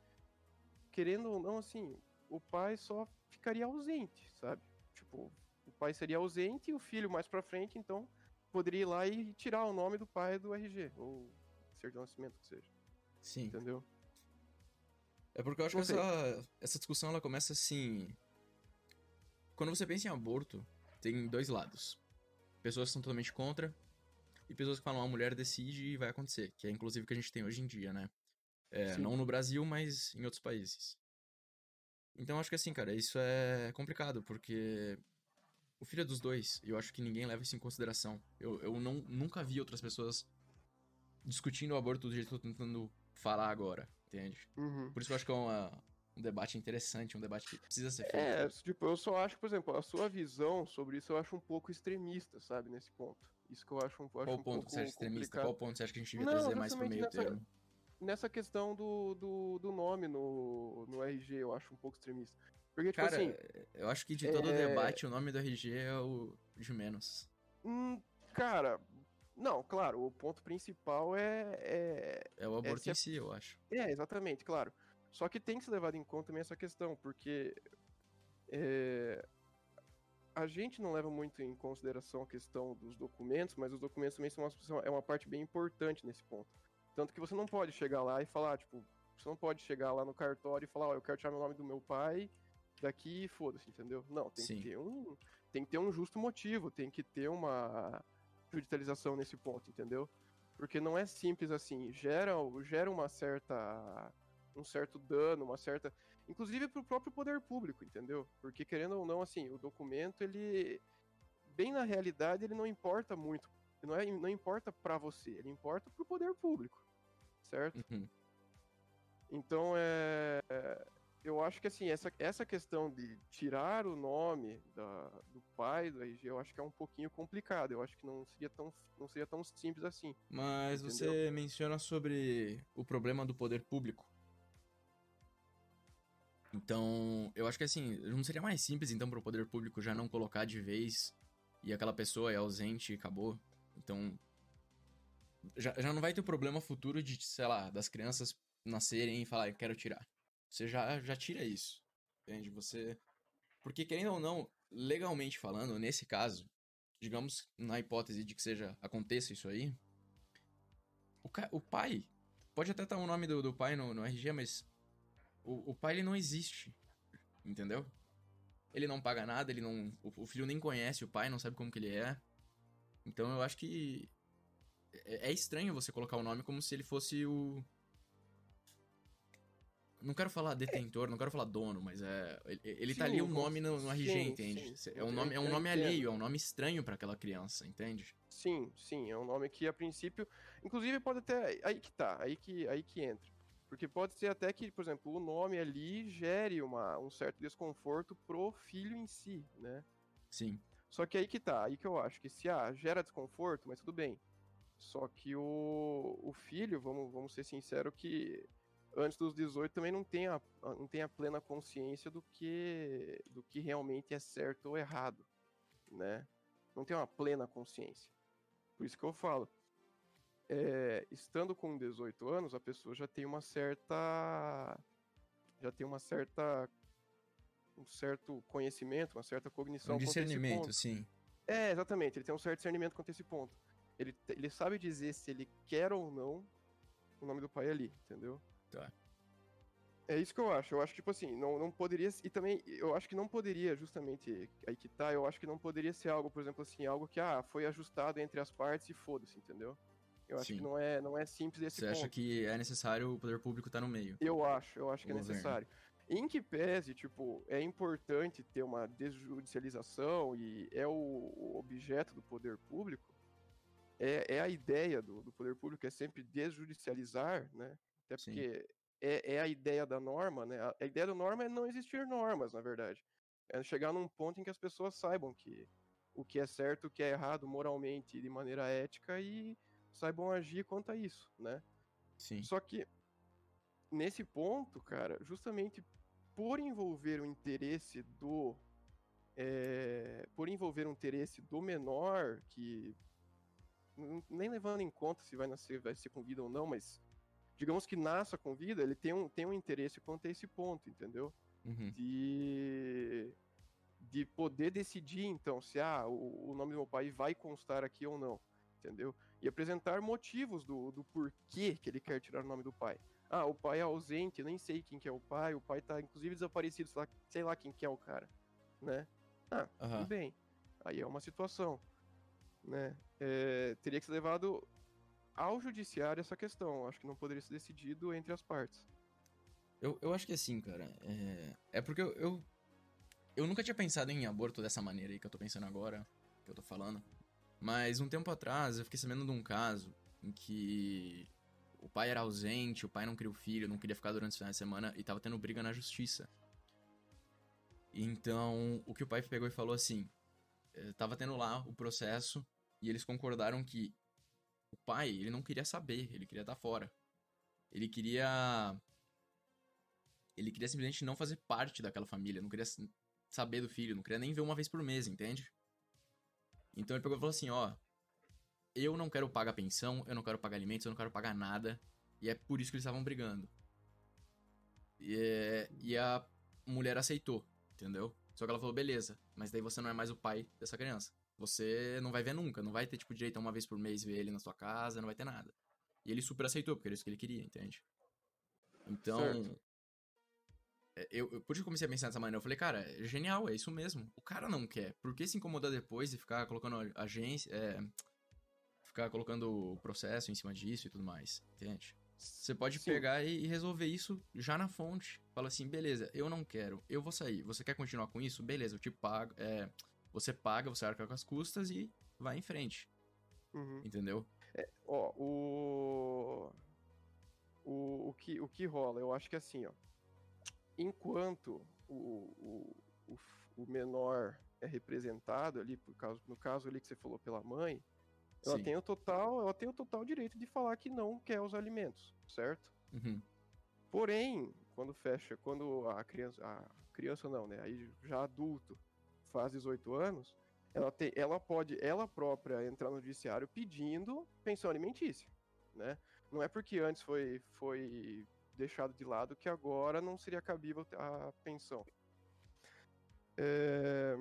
querendo ou não, assim, o pai só ficaria ausente, sabe? Tipo, pai seria ausente e o filho mais pra frente, então poderia ir lá e tirar o nome do pai do RG, ou certidão de nascimento, que seja, Sim. entendeu? É porque eu acho Não que essa, essa discussão ela começa assim. Quando você pensa em aborto, tem dois lados. Pessoas que são totalmente contra e pessoas que falam a mulher decide e vai acontecer, que é inclusive o que a gente tem hoje em dia, né? É, não no Brasil, mas em outros países. Então acho que assim, cara, isso é complicado, porque o filho é dos dois, e eu acho que ninguém leva isso em consideração. Eu, eu não, nunca vi outras pessoas discutindo o aborto do jeito que eu tô tentando falar agora, entende? Uhum. Por isso que eu acho que é uma- um debate interessante, um debate que precisa ser feito. É, tipo, eu só acho, por exemplo, a sua visão sobre isso eu acho um pouco extremista, sabe, nesse ponto. Isso que eu acho um, eu acho Qual um ponto pouco que você acha extremista? Qual ponto você acha que a gente devia Não, trazer mais pro meio nessa- termo? Nessa questão do, do, do nome no, no RG, eu acho um pouco extremista. Porque, tipo Cara, assim, eu acho que de todo o é- debate, o nome do RG é o de menos. hum, cara, não, claro, o ponto principal é, é, É o aborto se é- em si, eu acho. É, exatamente, claro. Só que tem que ser levado em conta também essa questão, porque é, a gente não leva muito em consideração a questão dos documentos, mas os documentos também são uma, são- é uma parte bem importante nesse ponto. Tanto que você não pode chegar lá e falar, tipo, você não pode chegar lá no cartório e falar, ó, eu quero tirar meu nome do meu pai daqui e foda-se, entendeu? Não, tem Sim. que ter um tem que ter um justo motivo, tem que ter uma judicialização nesse ponto, entendeu? Porque não é simples assim, gera, gera uma certa um certo dano, uma certa, inclusive pro próprio poder público, entendeu? Porque querendo ou não, assim, o documento ele bem na realidade ele não importa muito, não é, não importa pra você, ele importa pro poder público, certo? Uhum. Então é. Eu acho que assim, essa, essa questão de tirar o nome da, do pai do RG, eu acho que é um pouquinho complicado. Eu acho que não seria tão, não seria tão simples assim. Mas Entendeu? você menciona sobre o problema do poder público. Então, eu acho que assim, não seria mais simples então para o poder público já não colocar de vez e aquela pessoa é ausente e acabou. Então, já, já não vai ter o problema futuro de, sei lá, das crianças nascerem e falar, eu quero tirar. Você já, já tira isso. Entende? Você. Porque, querendo ou não, legalmente falando, nesse caso, digamos, na hipótese de que seja aconteça isso aí, o, ca- o pai, pode até estar o nome do, do pai no, no RG, mas o, o pai ele não existe, entendeu? Ele não paga nada, ele não, o, o filho nem conhece o pai, não sabe como que ele é. Então eu acho que é, é estranho você colocar o nome como se ele fosse o não quero falar detentor, não quero falar dono, mas é. Ele, ele tá Sim, ali o com- nome no, no RG, sim, entende? sim. É um nome, é um nome alheio, é um nome estranho pra aquela criança, entende? Sim, sim, é um nome que a princípio. Inclusive pode até. Aí que tá, aí que, aí que entra. Porque pode ser até que, por exemplo, o nome ali gere uma, um certo desconforto pro filho em si, né? Sim. Só que aí que tá, aí que eu acho que se ah, gera desconforto, mas tudo bem. Só que o, o filho, vamos, vamos ser sinceros, que antes dos 18 também não tem, a, não tem a plena consciência do que, do que realmente é certo ou errado, né? Não tem uma plena consciência. Por isso que eu falo. é, estando com 18 anos, a pessoa já tem uma certa. Já tem uma certa. Um certo conhecimento, uma certa cognição. Um discernimento, sim. É, exatamente, ele tem um certo discernimento quanto a esse ponto. Ele, ele sabe dizer se ele quer ou não o nome do pai ali, entendeu? Tá. É isso que eu acho. Eu acho, tipo assim, não, não poderia. E também, eu acho que não poderia, justamente, aí que tá, eu acho que não poderia ser algo, por exemplo, assim, algo que, ah, foi ajustado entre as partes e foda-se, entendeu? Eu acho Sim. que não é, não é simples esse Você ponto. acha que é necessário o poder público estar no meio? Eu acho, eu acho que é O governo. necessário. Em que pese, tipo, é importante ter uma desjudicialização e é o, o objeto do poder público, é, é a ideia do, do poder público, é sempre desjudicializar, né? Até porque é, é a ideia da norma, né? A, a ideia da norma é não existir normas, na verdade. É chegar num ponto em que as pessoas saibam que o que é certo, o que é errado moralmente e de maneira ética e saibam agir quanto a isso, né? Sim. Só que nesse ponto, cara, justamente por envolver o interesse do. é, por envolver o interesse do menor, que. Nem levando em conta se vai nascer, vai ser com vida ou não, mas. Digamos que nasça com vida, ele tem um, tem um interesse quanto a esse ponto, entendeu? Uhum. De. De poder decidir, então, se ah, o, o nome do meu pai vai constar aqui ou não, entendeu? E apresentar motivos do, do porquê que ele quer tirar o nome do pai. Ah, o pai é ausente, nem sei quem que é o pai, o pai tá inclusive desaparecido, sei lá, sei lá quem que é o cara, né? Ah, Aham. tudo bem. Aí é uma situação, né? É, teria que ser levado ao judiciário essa questão. Acho que não poderia ser decidido entre as partes. Eu, eu acho que assim, cara. É, é porque eu, eu. eu nunca tinha pensado em aborto dessa maneira aí que eu tô pensando agora, que eu tô falando. Mas um tempo atrás eu fiquei sabendo de um caso em que o pai era ausente, o pai não queria o filho, não queria ficar durante o final de semana e tava tendo briga na justiça. Então, o que o pai pegou e falou assim: eh, tava tendo lá o processo e eles concordaram que pai, ele não queria saber, ele queria estar fora. Ele queria ele queria simplesmente não fazer parte daquela família, não queria saber do filho, não queria nem ver uma vez por mês, entende? Então ele pegou e falou assim, ó, eu não quero pagar pensão, eu não quero pagar alimentos, eu não quero pagar nada, e é por isso que eles estavam brigando. E, é- e a mulher aceitou, entendeu? Só que ela falou, beleza, mas daí você não é mais o pai dessa criança. Você não vai ver nunca, não vai ter, tipo, direito a uma vez por mês ver ele na sua casa, não vai ter nada. E ele super aceitou, porque era isso que ele queria, entende? Então, Certo. é, Eu, eu- por isso que comecei a pensar dessa maneira. Eu falei, cara, é genial, é isso mesmo. O cara não quer. Por que se incomodar depois e ficar colocando agência. é, ficar colocando o processo em cima disso e tudo mais? Entende? Você pode Sim. pegar e, e resolver isso já na fonte. Fala assim, beleza, eu não quero, eu vou sair. Você quer continuar com isso? Beleza, eu te pago. é, você paga, você arca com as custas e vai em frente. Uhum. Entendeu? Ó, o... o. O que, o que rola? Eu acho que assim, ó. Enquanto o, o, o, menor é representado ali, por causa, no caso ali que você falou pela mãe, ela Sim. tem o total, ela tem o total direito de falar que não quer os alimentos, certo? Uhum. Porém, quando fecha, quando a criança, a criança não, né? Aí já adulto faz 18 anos, ela, tem, ela pode, ela própria, entrar no judiciário pedindo pensão alimentícia, né? Não é porque antes foi, foi deixado de lado que agora não seria cabível a pensão. É,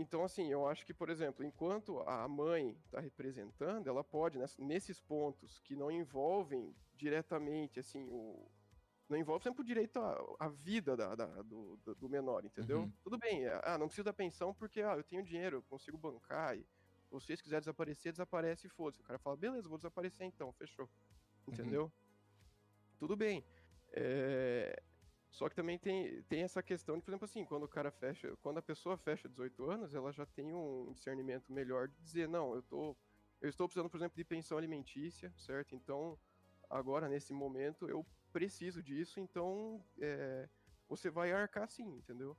Então, assim, eu acho que, por exemplo, enquanto a mãe está representando, ela pode, ness- nesses pontos que não envolvem diretamente, assim, o. Não envolve sempre o direito à, à vida da, da- do, do- menor, entendeu? Uhum. Tudo bem, é, ah, não preciso da pensão porque ah, eu tenho dinheiro, eu consigo bancar, e vocês quiserem desaparecer, desaparece e foda-se. O cara fala, beleza, vou desaparecer então, fechou. Entendeu? Tudo bem. É, Só que também tem, tem essa questão de, por exemplo, assim, quando o cara fecha, quando a pessoa fecha 18 anos, ela já tem um discernimento melhor de dizer, não, eu tô. Eu estou precisando, por exemplo, de pensão alimentícia, certo? Então, agora, nesse momento, eu preciso disso, então é, você vai arcar sim, entendeu?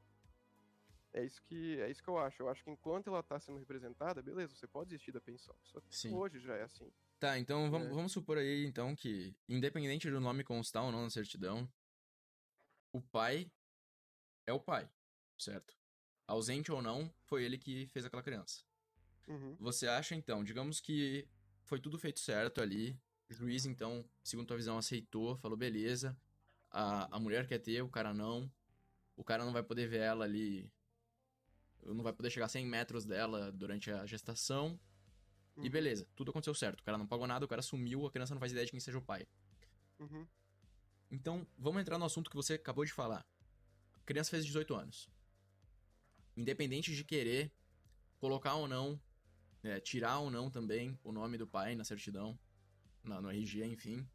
É isso que é isso que eu acho. Eu acho que enquanto ela tá sendo representada, beleza, você pode desistir da pensão. Só que Sim. hoje já é assim. Tá, então vamos, É. vamos supor aí, então, que independente do nome constar ou não na certidão, o pai é o pai, certo? Ausente ou não, foi ele que fez aquela criança. Uhum. Você acha, então, digamos que foi tudo feito certo ali, o juiz, então, segundo tua visão, aceitou, falou, beleza, a, a mulher quer ter, o cara não, o cara não vai poder ver ela ali não vai poder chegar a 100 metros dela durante a gestação. E Uhum, beleza, tudo aconteceu certo. O cara não pagou nada, o cara sumiu, a criança não faz ideia de quem seja o pai. uhum. Então, vamos entrar no assunto que você acabou de falar. A criança fez 18 anos. Independente de querer colocar ou não, é, tirar ou não também o nome do pai na certidão, na, no RG, enfim.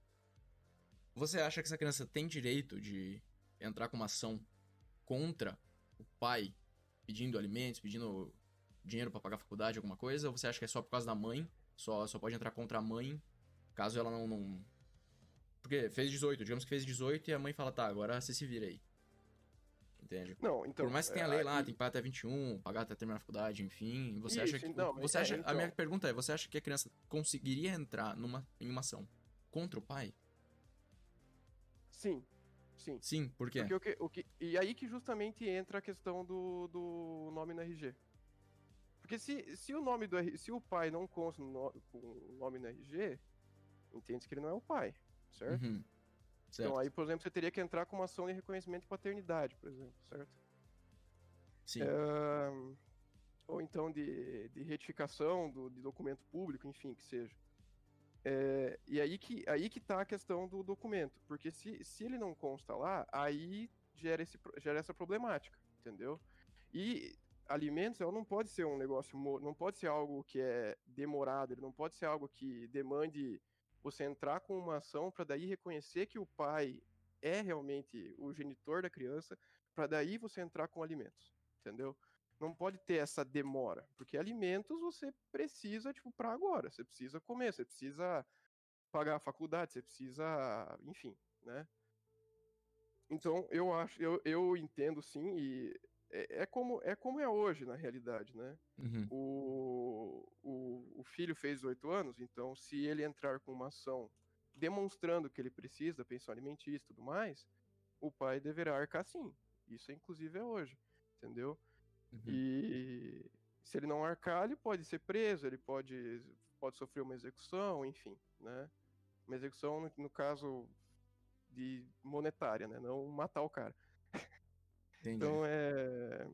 Você acha que essa criança tem direito de entrar com uma ação contra o pai, pedindo alimentos, pedindo dinheiro pra pagar faculdade, alguma coisa? Ou você acha que é só por causa da mãe? Só, só pode entrar contra a mãe, caso ela não, não. Porque fez 18, digamos que fez 18 e a mãe fala, tá, agora você se vira aí. Entende? Não, então. Por mais que tenha é, lei lá, aí- tem que pagar até 21, pagar até terminar a faculdade, enfim. Você acha Isso, que. então, você é, acha, A então. minha pergunta é: você acha que a criança conseguiria entrar numa, em uma ação contra o pai? Sim, sim. Sim, por quê? Porque o que, o que, e aí que justamente entra a questão do, do nome no RG. Porque se, se o nome do se o pai não consta no, com o nome no RG, entende que ele não é o pai, certo? Uhum. Certo. Então aí, por exemplo, você teria que entrar com uma ação de reconhecimento de paternidade, por exemplo, certo? Sim. Ahn, ou então de, de retificação do, de documento público, enfim, que seja. É, e aí que, aí que tá a questão do documento, porque se, se ele não consta lá, aí gera, esse, gera essa problemática, entendeu? E alimentos, ela não pode ser um negócio, não pode ser algo que é demorado, ele não pode ser algo que demande você entrar com uma ação para daí reconhecer que o pai é realmente o genitor da criança, para daí você entrar com alimentos, entendeu? Não pode ter essa demora, porque alimentos você precisa, tipo, para agora, você precisa comer, você precisa pagar a faculdade, você precisa, enfim, né? Então, eu acho, eu, eu entendo sim, e é, é como, é como é hoje, na realidade, né? Uhum. o, o, o filho fez 18 anos, então se ele entrar com uma ação demonstrando que ele precisa pensão alimentícia e tudo mais, o pai deverá arcar sim. Isso inclusive é hoje, entendeu? Uhum. E se ele não arcar, ele pode ser preso, ele pode, pode sofrer uma execução, enfim, né? Uma execução no, no caso de monetária, né? Não matar o cara. Entendi. Então é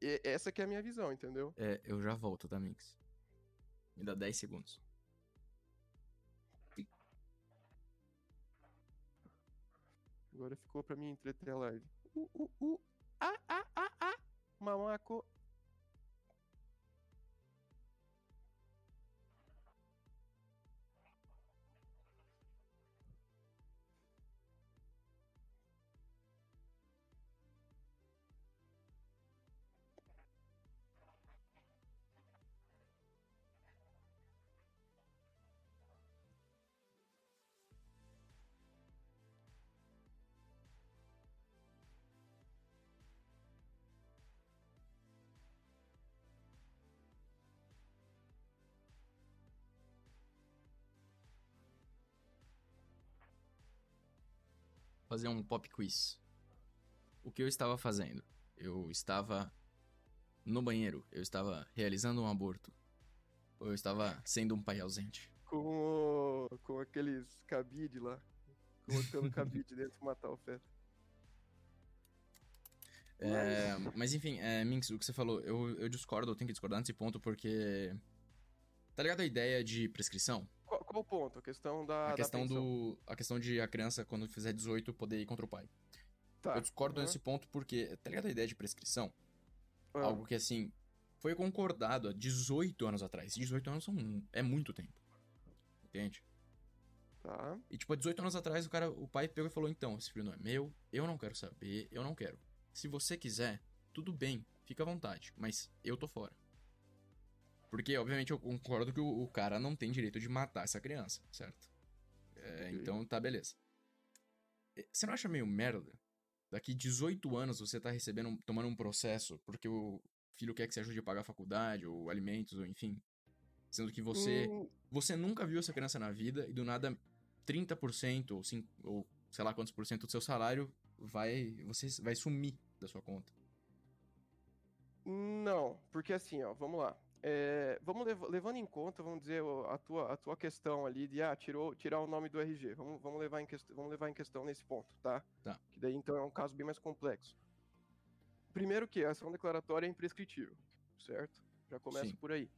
e- essa que é a minha visão, entendeu? É, eu já volto, tá, Mix? Me dá 10 segundos. Agora ficou pra mim entreter a live. Uh, uh, uh. Ah, ah, ah, ah. Mamaco. Fazer um pop quiz. O que eu estava fazendo? Eu estava no banheiro. Eu estava realizando um aborto. Ou eu estava sendo um pai ausente. Com, o- com aqueles cabide lá. Colocando cabide dentro pra matar o feto. É, mas enfim, é, Minx, o que você falou, eu, eu discordo, eu tenho que discordar nesse ponto porque. Tá ligado a ideia de prescrição? Qual, o ponto? A questão da. a da questão pensão. do. A questão de a criança, quando fizer 18, poder ir contra o pai. Tá. Eu discordo aham. nesse ponto porque, tá ligado a ideia de prescrição? Ah, Algo que assim. Foi concordado há 18 anos atrás. 18 anos são, é muito tempo. Entende? Tá. E tipo, há 18 anos atrás, o cara, o pai pegou e falou: então, esse filho não é meu, eu não quero saber, eu não quero. Se você quiser, tudo bem, fica à vontade, mas eu tô fora. Porque, obviamente, eu concordo que o, o cara não tem direito de matar essa criança, certo? É, Ok. então tá, beleza. É, Você não acha meio merda? Daqui 18 anos você tá recebendo, tomando um processo porque o filho quer que você ajude a pagar a faculdade, ou alimentos, ou enfim. Sendo que você Hum, você nunca viu essa criança na vida e do nada 30% ou, cin- ou sei lá quantos por cento do seu salário vai você vai sumir da sua conta. Não, porque assim, ó, vamos lá. É, vamos lev- levando em conta, vamos dizer, a tua, a tua questão ali de ah, tirou, tirar o nome do RG. Vamos, vamos, levar em vamos levar em questão nesse ponto, tá? Tá. Que daí então é um caso bem mais complexo. primeiro que a ação declaratória é imprescritível, certo? Já começa Sim. por aí.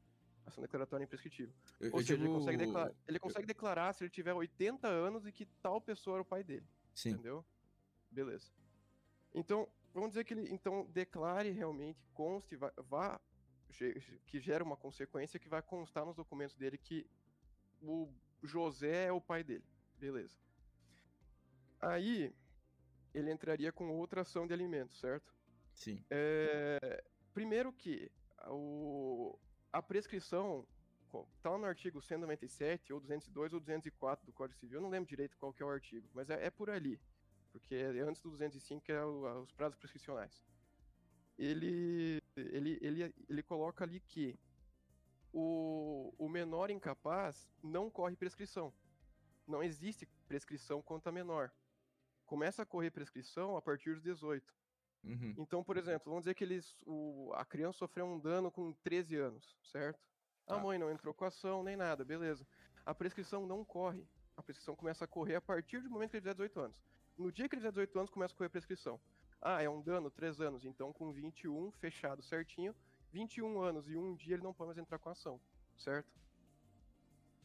Ação declaratória é imprescritível. Eu, Ou eu seja, ele, digo- consegue declarar, ele consegue declarar se ele tiver 80 anos e que tal pessoa era o pai dele. Sim, Entendeu? Beleza. Então, vamos dizer que ele então declare realmente, conste, vá, vá que gera uma consequência que vai constar nos documentos dele que o José é o pai dele. Beleza. Aí ele entraria com outra ação de alimentos, certo? sim. É, primeiro que o, a prescrição está no artigo 197, ou 202, ou 204 do Código Civil, eu não lembro direito qual que é o artigo, mas é, é por ali, porque é antes do 205 que é o- os prazos prescricionais. Ele, ele, ele, ele coloca ali que o, o menor incapaz não corre prescrição. Não existe prescrição quanto a menor. Começa a correr prescrição a partir dos 18. Uhum. Então, por exemplo, vamos dizer que eles, o, a criança sofreu um dano com 13 anos, certo? A Tá. mãe não entrou com a ação, nem nada, beleza. A prescrição não corre. A prescrição começa a correr a partir do momento que ele fizer 18 anos. No dia que ele fizer 18 anos, começa a correr a prescrição. Ah, é um dano, 3 anos. Então, com 21, fechado certinho, 21 anos e um dia ele não pode mais entrar com ação, certo?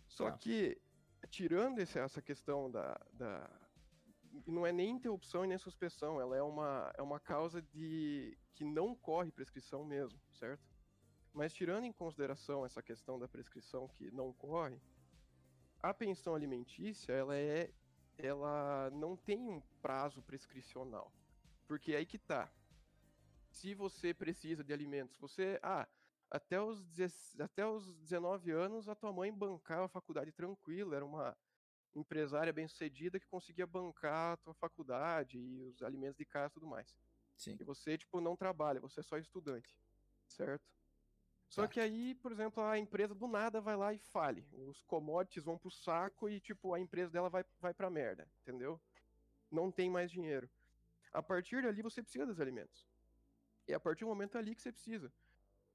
Só Tá. que, tirando esse- essa questão da, da, não é nem interrupção e nem suspensão, ela é uma, é uma causa de que não corre prescrição mesmo, certo? Mas tirando em consideração essa questão da prescrição que não corre, a pensão alimentícia, ela é ela não tem um prazo prescricional. Porque aí que tá. Se você precisa de alimentos, você, ah, até os, 10 até os 19 anos a tua mãe bancava a faculdade tranquila, era uma empresária bem-sucedida que conseguia bancar a tua faculdade e os alimentos de casa e tudo mais. Sim. E você, tipo, não trabalha, você é só estudante, certo? Só Tá. que aí, por exemplo, a empresa do nada vai lá e fale. Os commodities vão pro saco e, tipo, a empresa dela vai, vai pra merda, entendeu? Não tem mais dinheiro. A partir dali, você precisa dos alimentos. E é a partir do momento ali que você precisa.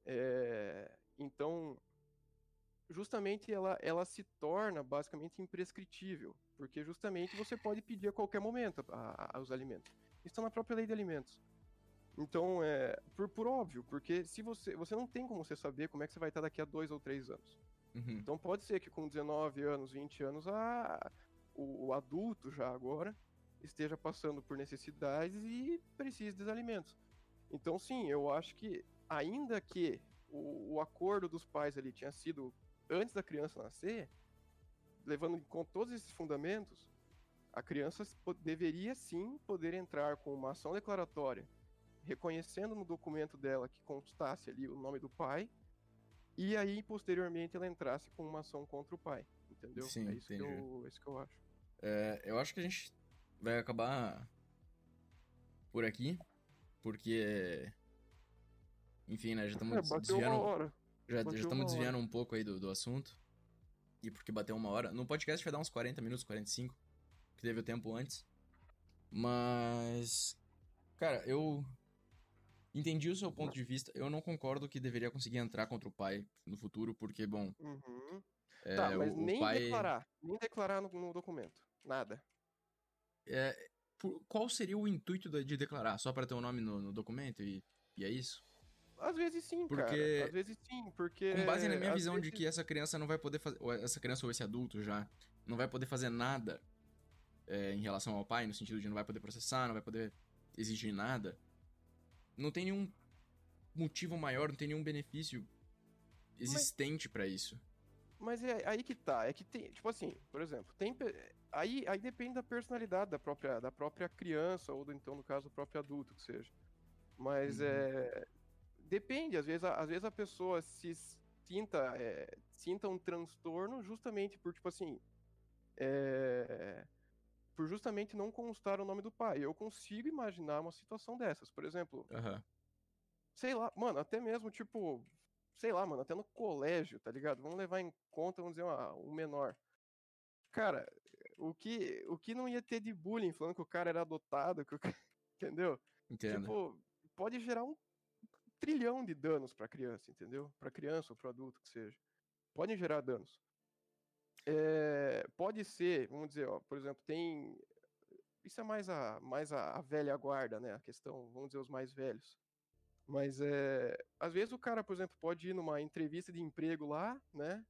É, Então, justamente ela, ela se torna basicamente imprescritível. Porque justamente você pode pedir a qualquer momento a- a- os alimentos. Estão na própria lei de alimentos. Então, é, por, por óbvio, porque se você, você não tem como você saber como é que você vai estar daqui a dois ou três anos. Uhum. Então pode ser que com 19 anos, 20 anos, a, o, o adulto já agora esteja passando por necessidades e precise dos alimentos. Então sim, eu acho que ainda que o, o acordo dos pais ali tinha sido antes da criança nascer, levando em conta todos esses fundamentos, a criança deveria sim poder entrar com uma ação declaratória, reconhecendo no documento dela que constasse ali o nome do pai, e aí posteriormente ela entrasse com uma ação contra o pai, entendeu? Sim, é isso que entendi. eu, é isso que eu acho. É, eu acho que a gente vai acabar por aqui, porque. Enfim, né? Já estamos É, bateu uma desviando. Já bateu estamos desviando um pouco aí do, do assunto. E porque bateu uma hora. No podcast vai dar uns 40 minutos, 45, que teve o tempo antes. Mas. Cara, eu. Entendi o seu ponto de vista. Eu não concordo que deveria conseguir entrar contra o pai no futuro, porque, bom. Uhum. É, tá, mas o, o nem pai. declarar, nem declarar no, no documento, nada. É, por- qual seria o intuito de declarar? Só para ter o nome no, no documento e, e é isso? Às vezes sim, Porque- cara. Às vezes sim, porque. Com base na minha visão de vezes- que essa criança não vai poder fazer. Essa criança ou esse adulto já não vai poder fazer nada é, em relação ao pai, no sentido de não vai poder processar, não vai poder exigir nada. Não tem nenhum motivo maior, não tem nenhum benefício existente pra isso. Mas é aí que tá, é que tem, tipo assim, por exemplo, tem aí, aí depende da personalidade da própria, da própria criança ou do, então no caso do próprio adulto que seja. Mas Uhum. é depende, às vezes a, às vezes a pessoa se sinta é, sinta um transtorno justamente por tipo assim, é, por justamente não constar o nome do pai. Eu consigo imaginar uma situação dessas, por exemplo, Aham. sei lá, mano, até mesmo, tipo, sei lá, mano, até no colégio, tá ligado? Vamos levar em conta, vamos dizer, uma, um menor. Cara, o que, o que não ia ter de bullying falando que o cara era adotado, que o cara, entendeu? Entendo. Tipo, pode gerar um trilhão de danos pra criança, entendeu? Pra criança ou pro adulto que seja. Podem gerar danos. É, pode ser, vamos dizer, ó, por exemplo, tem. Isso é mais a, mais a, a velha guarda, né? A questão, vamos dizer, os mais velhos. Mas é. Às vezes o cara, por exemplo, pode ir numa entrevista de emprego lá, né?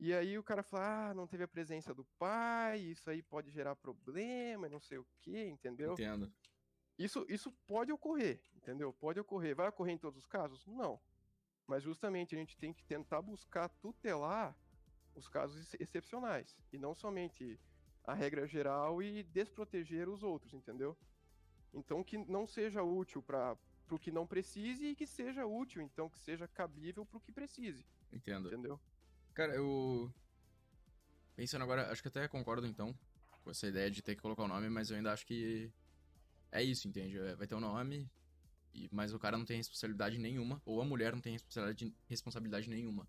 E aí o cara fala, ah, não teve a presença do pai, isso aí pode gerar problema, e não sei o que, entendeu? Entendo. Isso, isso pode ocorrer, entendeu? Pode ocorrer. Vai ocorrer em todos os casos? Não. Mas justamente a gente tem que tentar buscar tutelar os casos ex- excepcionais. E não somente a regra geral e desproteger os outros, entendeu? Então que não seja útil para o que não precise e que seja útil, então que seja cabível para o que precise, Entendo. entendeu? Cara, eu. Pensando agora, acho que até concordo então com essa ideia de ter que colocar o nome, mas eu ainda acho que. É isso, entende? É, Vai ter o nome, e... mas o cara não tem responsabilidade nenhuma, ou a mulher não tem responsabilidade, responsabilidade nenhuma.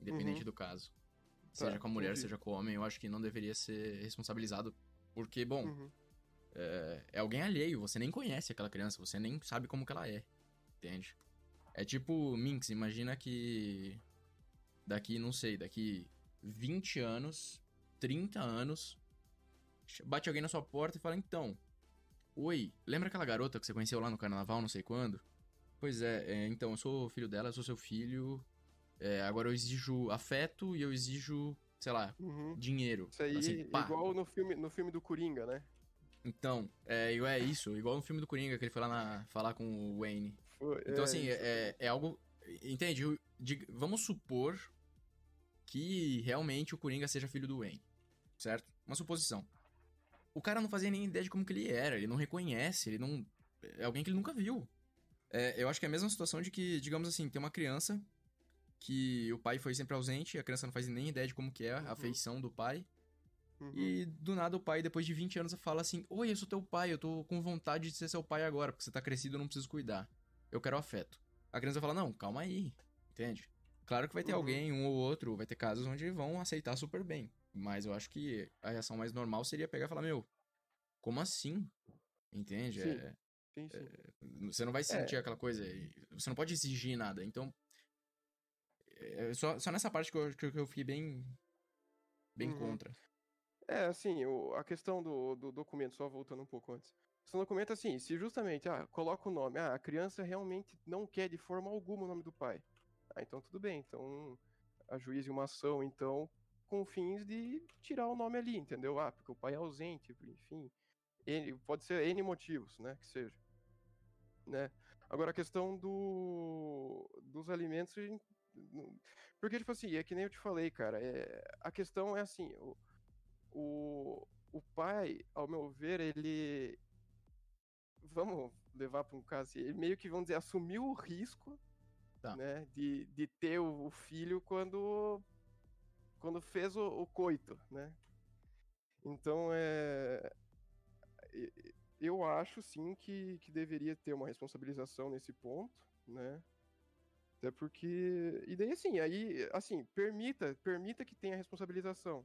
Independente Uhum. do caso. Tá, Seja com a mulher, entendi. seja com o homem, eu acho que não deveria ser responsabilizado. Porque, bom, Uhum. é, é alguém alheio, você nem conhece aquela criança, você nem sabe como que ela é, entende? É tipo Minx, imagina que daqui, não sei, daqui 20 anos, 30 anos, bate alguém na sua porta e fala, então, oi, lembra aquela garota que você conheceu lá no carnaval, não sei quando? Pois é, é, então, eu sou filho dela, eu sou seu filho, é, agora eu exijo afeto e eu exijo, sei lá, Uhum. dinheiro. Isso aí, assim, igual no filme, no filme do Coringa, né? Então, é, é isso, igual no filme do Coringa, que ele foi lá na- falar com o Wayne. Foi- Então, é, assim, é, é algo. Entende? Dig- vamos supor que realmente o Coringa seja filho do Wayne. Certo? Uma suposição. O cara não fazia nem ideia de como que ele era, ele não reconhece, ele não. É alguém que ele nunca viu. É, eu acho que é a mesma situação de que, digamos assim, tem uma criança que o pai foi sempre ausente, a criança não faz nem ideia de como que é a Uhum. afeição do pai. Uhum. E do nada o pai, depois de 20 anos, fala assim: Oi, eu sou teu pai, eu tô com vontade de ser seu pai agora, porque você tá crescido, eu não preciso cuidar. Eu quero afeto. A criança fala: Não, calma aí, entende? Claro que vai ter Uhum. alguém, um ou outro, vai ter casos onde vão aceitar super bem. Mas eu acho que a reação mais normal seria pegar e falar: Meu, como assim? Entende? Sim. É- Sim, sim. você não vai sentir aquela coisa. Você não pode exigir nada. Então. é só, só nessa parte que eu, que eu fiquei bem. Bem Uhum. contra. É, assim, o- a questão do, do documento, só voltando um pouco antes. Do documento, assim, se justamente, ah, coloca o nome, ah, a criança realmente não quer de forma alguma o nome do pai. Ah, então tudo bem, então ajuize uma ação, então, com fins de tirar o nome ali, entendeu? Ah, porque o pai é ausente, enfim. N, pode ser N motivos, né, que seja. Né? Agora, a questão do, dos alimentos, porque, tipo assim, é que nem eu te falei, cara, é, a questão é assim, o, o, o pai, ao meu ver, ele. Vamos levar para um caso assim, ele meio que, vamos dizer, assumiu o risco Tá. né, de, de ter o, o filho quando, quando fez o, o coito, né? Então, é. Eu acho sim que, que deveria ter uma responsabilização nesse ponto, né? Até porque. E daí, assim, aí, assim, permita, permita que tenha responsabilização.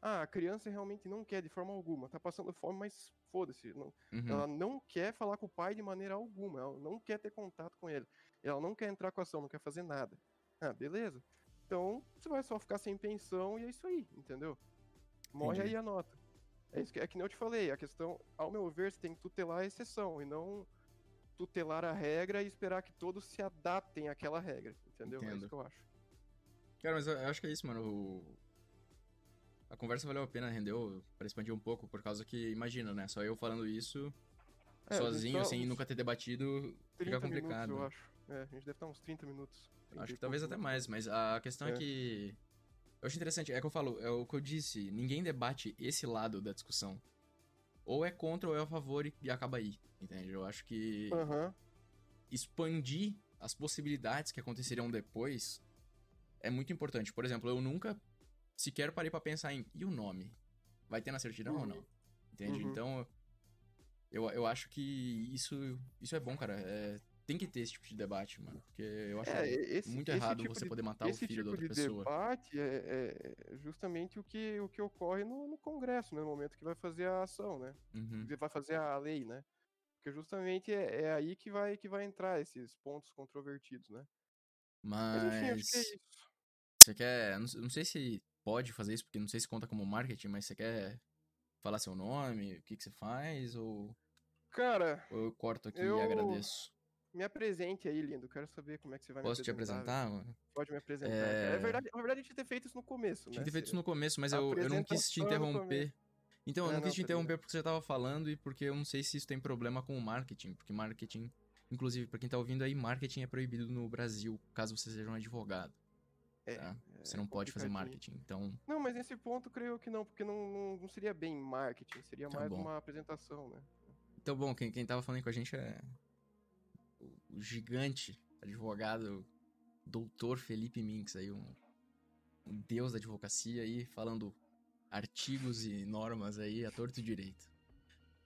Ah, a criança realmente não quer de forma alguma, tá passando fome, mas foda-se. Não, Uhum. Ela não quer falar com o pai de maneira alguma, ela não quer ter contato com ele. Ela não quer entrar com a ação, não quer fazer nada. Ah, beleza. Então, você vai só ficar sem pensão e é isso aí, entendeu? Morre Entendi. aí a nota. É, isso que, é que nem eu te falei, a questão, ao meu ver, você tem que tutelar a exceção e não tutelar a regra e esperar que todos se adaptem àquela regra, entendeu? É Entendo. isso que eu acho. Cara, mas eu acho que é isso, mano. O- A conversa valeu a pena, rendeu pra expandir um pouco, por causa que, imagina, né? Só eu falando isso, É, sozinho, sem nunca ter debatido, 30 fica complicado. Minutos, eu acho. É, a gente deve estar uns 30 minutos. 30 Acho que talvez até mais, mas a questão é. É. que. Eu acho interessante, é o que eu falo, é o que eu disse, ninguém debate esse lado da discussão. Ou é contra ou é a favor e, e acaba aí, entende? Eu acho que Aham. expandir as possibilidades que aconteceriam depois é muito importante. Por exemplo, eu nunca sequer parei pra pensar em e o nome? Vai ter na certidão ou Uhum. não? Entende? Uhum. Então, eu, eu acho que isso, isso é bom, cara. É, tem que ter esse tipo de debate, mano. Porque eu acho É, esse, muito esse errado tipo você de- poder matar o esse filho da tipo outra de pessoa. debate é, é justamente o que, o que ocorre no, no Congresso, né, no momento que vai fazer a ação, né? Uhum. Vai fazer a lei, né? Porque justamente é, é aí que vai, que vai entrar esses pontos controvertidos, né? Mas enfim, acho que é Mas isso. você quer. Não, não sei se pode fazer isso, porque não sei se conta como marketing, mas você quer falar seu nome, o que, que você faz, ou, Cara, ou eu corto aqui Eu- e agradeço. Me apresente aí, lindo. Quero saber como é que você vai Posso me te apresentar. apresentar, mano? Pode me apresentar. É... É verdade, na verdade, a gente tinha ter feito isso no começo, Tinha né? que ter feito isso no começo, mas eu, eu não quis te interromper. Então, eu É, não não, quis te interromper porque você tava falando e porque eu não sei se isso tem problema com o marketing. Porque marketing, inclusive, pra quem tá ouvindo aí, marketing é proibido no Brasil, caso você seja um advogado. É, tá? é Você não pode fazer marketing. Então, Não, mas nesse ponto creio que não, porque não, não, seria bem marketing, seria Tá mais bom. uma apresentação, né? então bom, quem, quem tava falando aí com a gente é gigante advogado, doutor Felipe Minks, aí, um, um deus da advocacia aí, falando artigos e normas aí a torto e direito.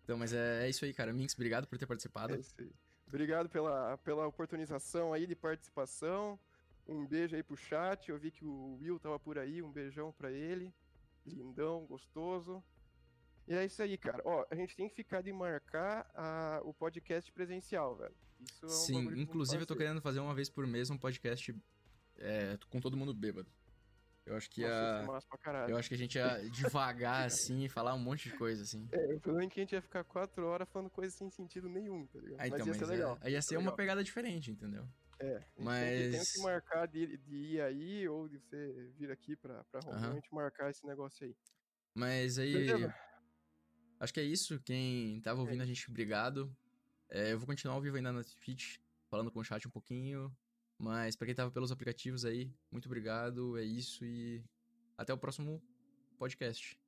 Então, mas é, é isso aí, cara. Minks, obrigado por ter participado. É isso aí. Obrigado pela, pela oportunização aí de participação. Um beijo aí pro chat. Eu vi que o Will tava por aí. Um beijão pra ele. Lindão, gostoso. E é isso aí, cara. Ó, a gente tem que ficar de marcar a- o podcast presencial, velho. Isso é um Sim, inclusive eu tô querendo fazer uma vez por mês um podcast é, com todo mundo bêbado. Eu acho que Nossa, é ia, eu acho que a gente ia devagar assim e falar um monte de coisa assim. É, o problema é que a gente ia ficar quatro horas falando coisas sem sentido nenhum, tá ligado? Ah, então, mas ia mas ser é- legal. ia ser uma legal. pegada diferente, entendeu? É, Mas- tem que marcar de, de ir aí ou de você vir aqui pra, pra Rondônia, Aham. a gente marcar esse negócio aí. Mas aí. Beleza? Acho que é isso. Quem tava ouvindo a gente, obrigado. É, eu vou continuar ao vivo ainda na Twitch, falando com o chat um pouquinho. Mas pra quem tava pelos aplicativos aí, muito obrigado. É isso e até o próximo podcast.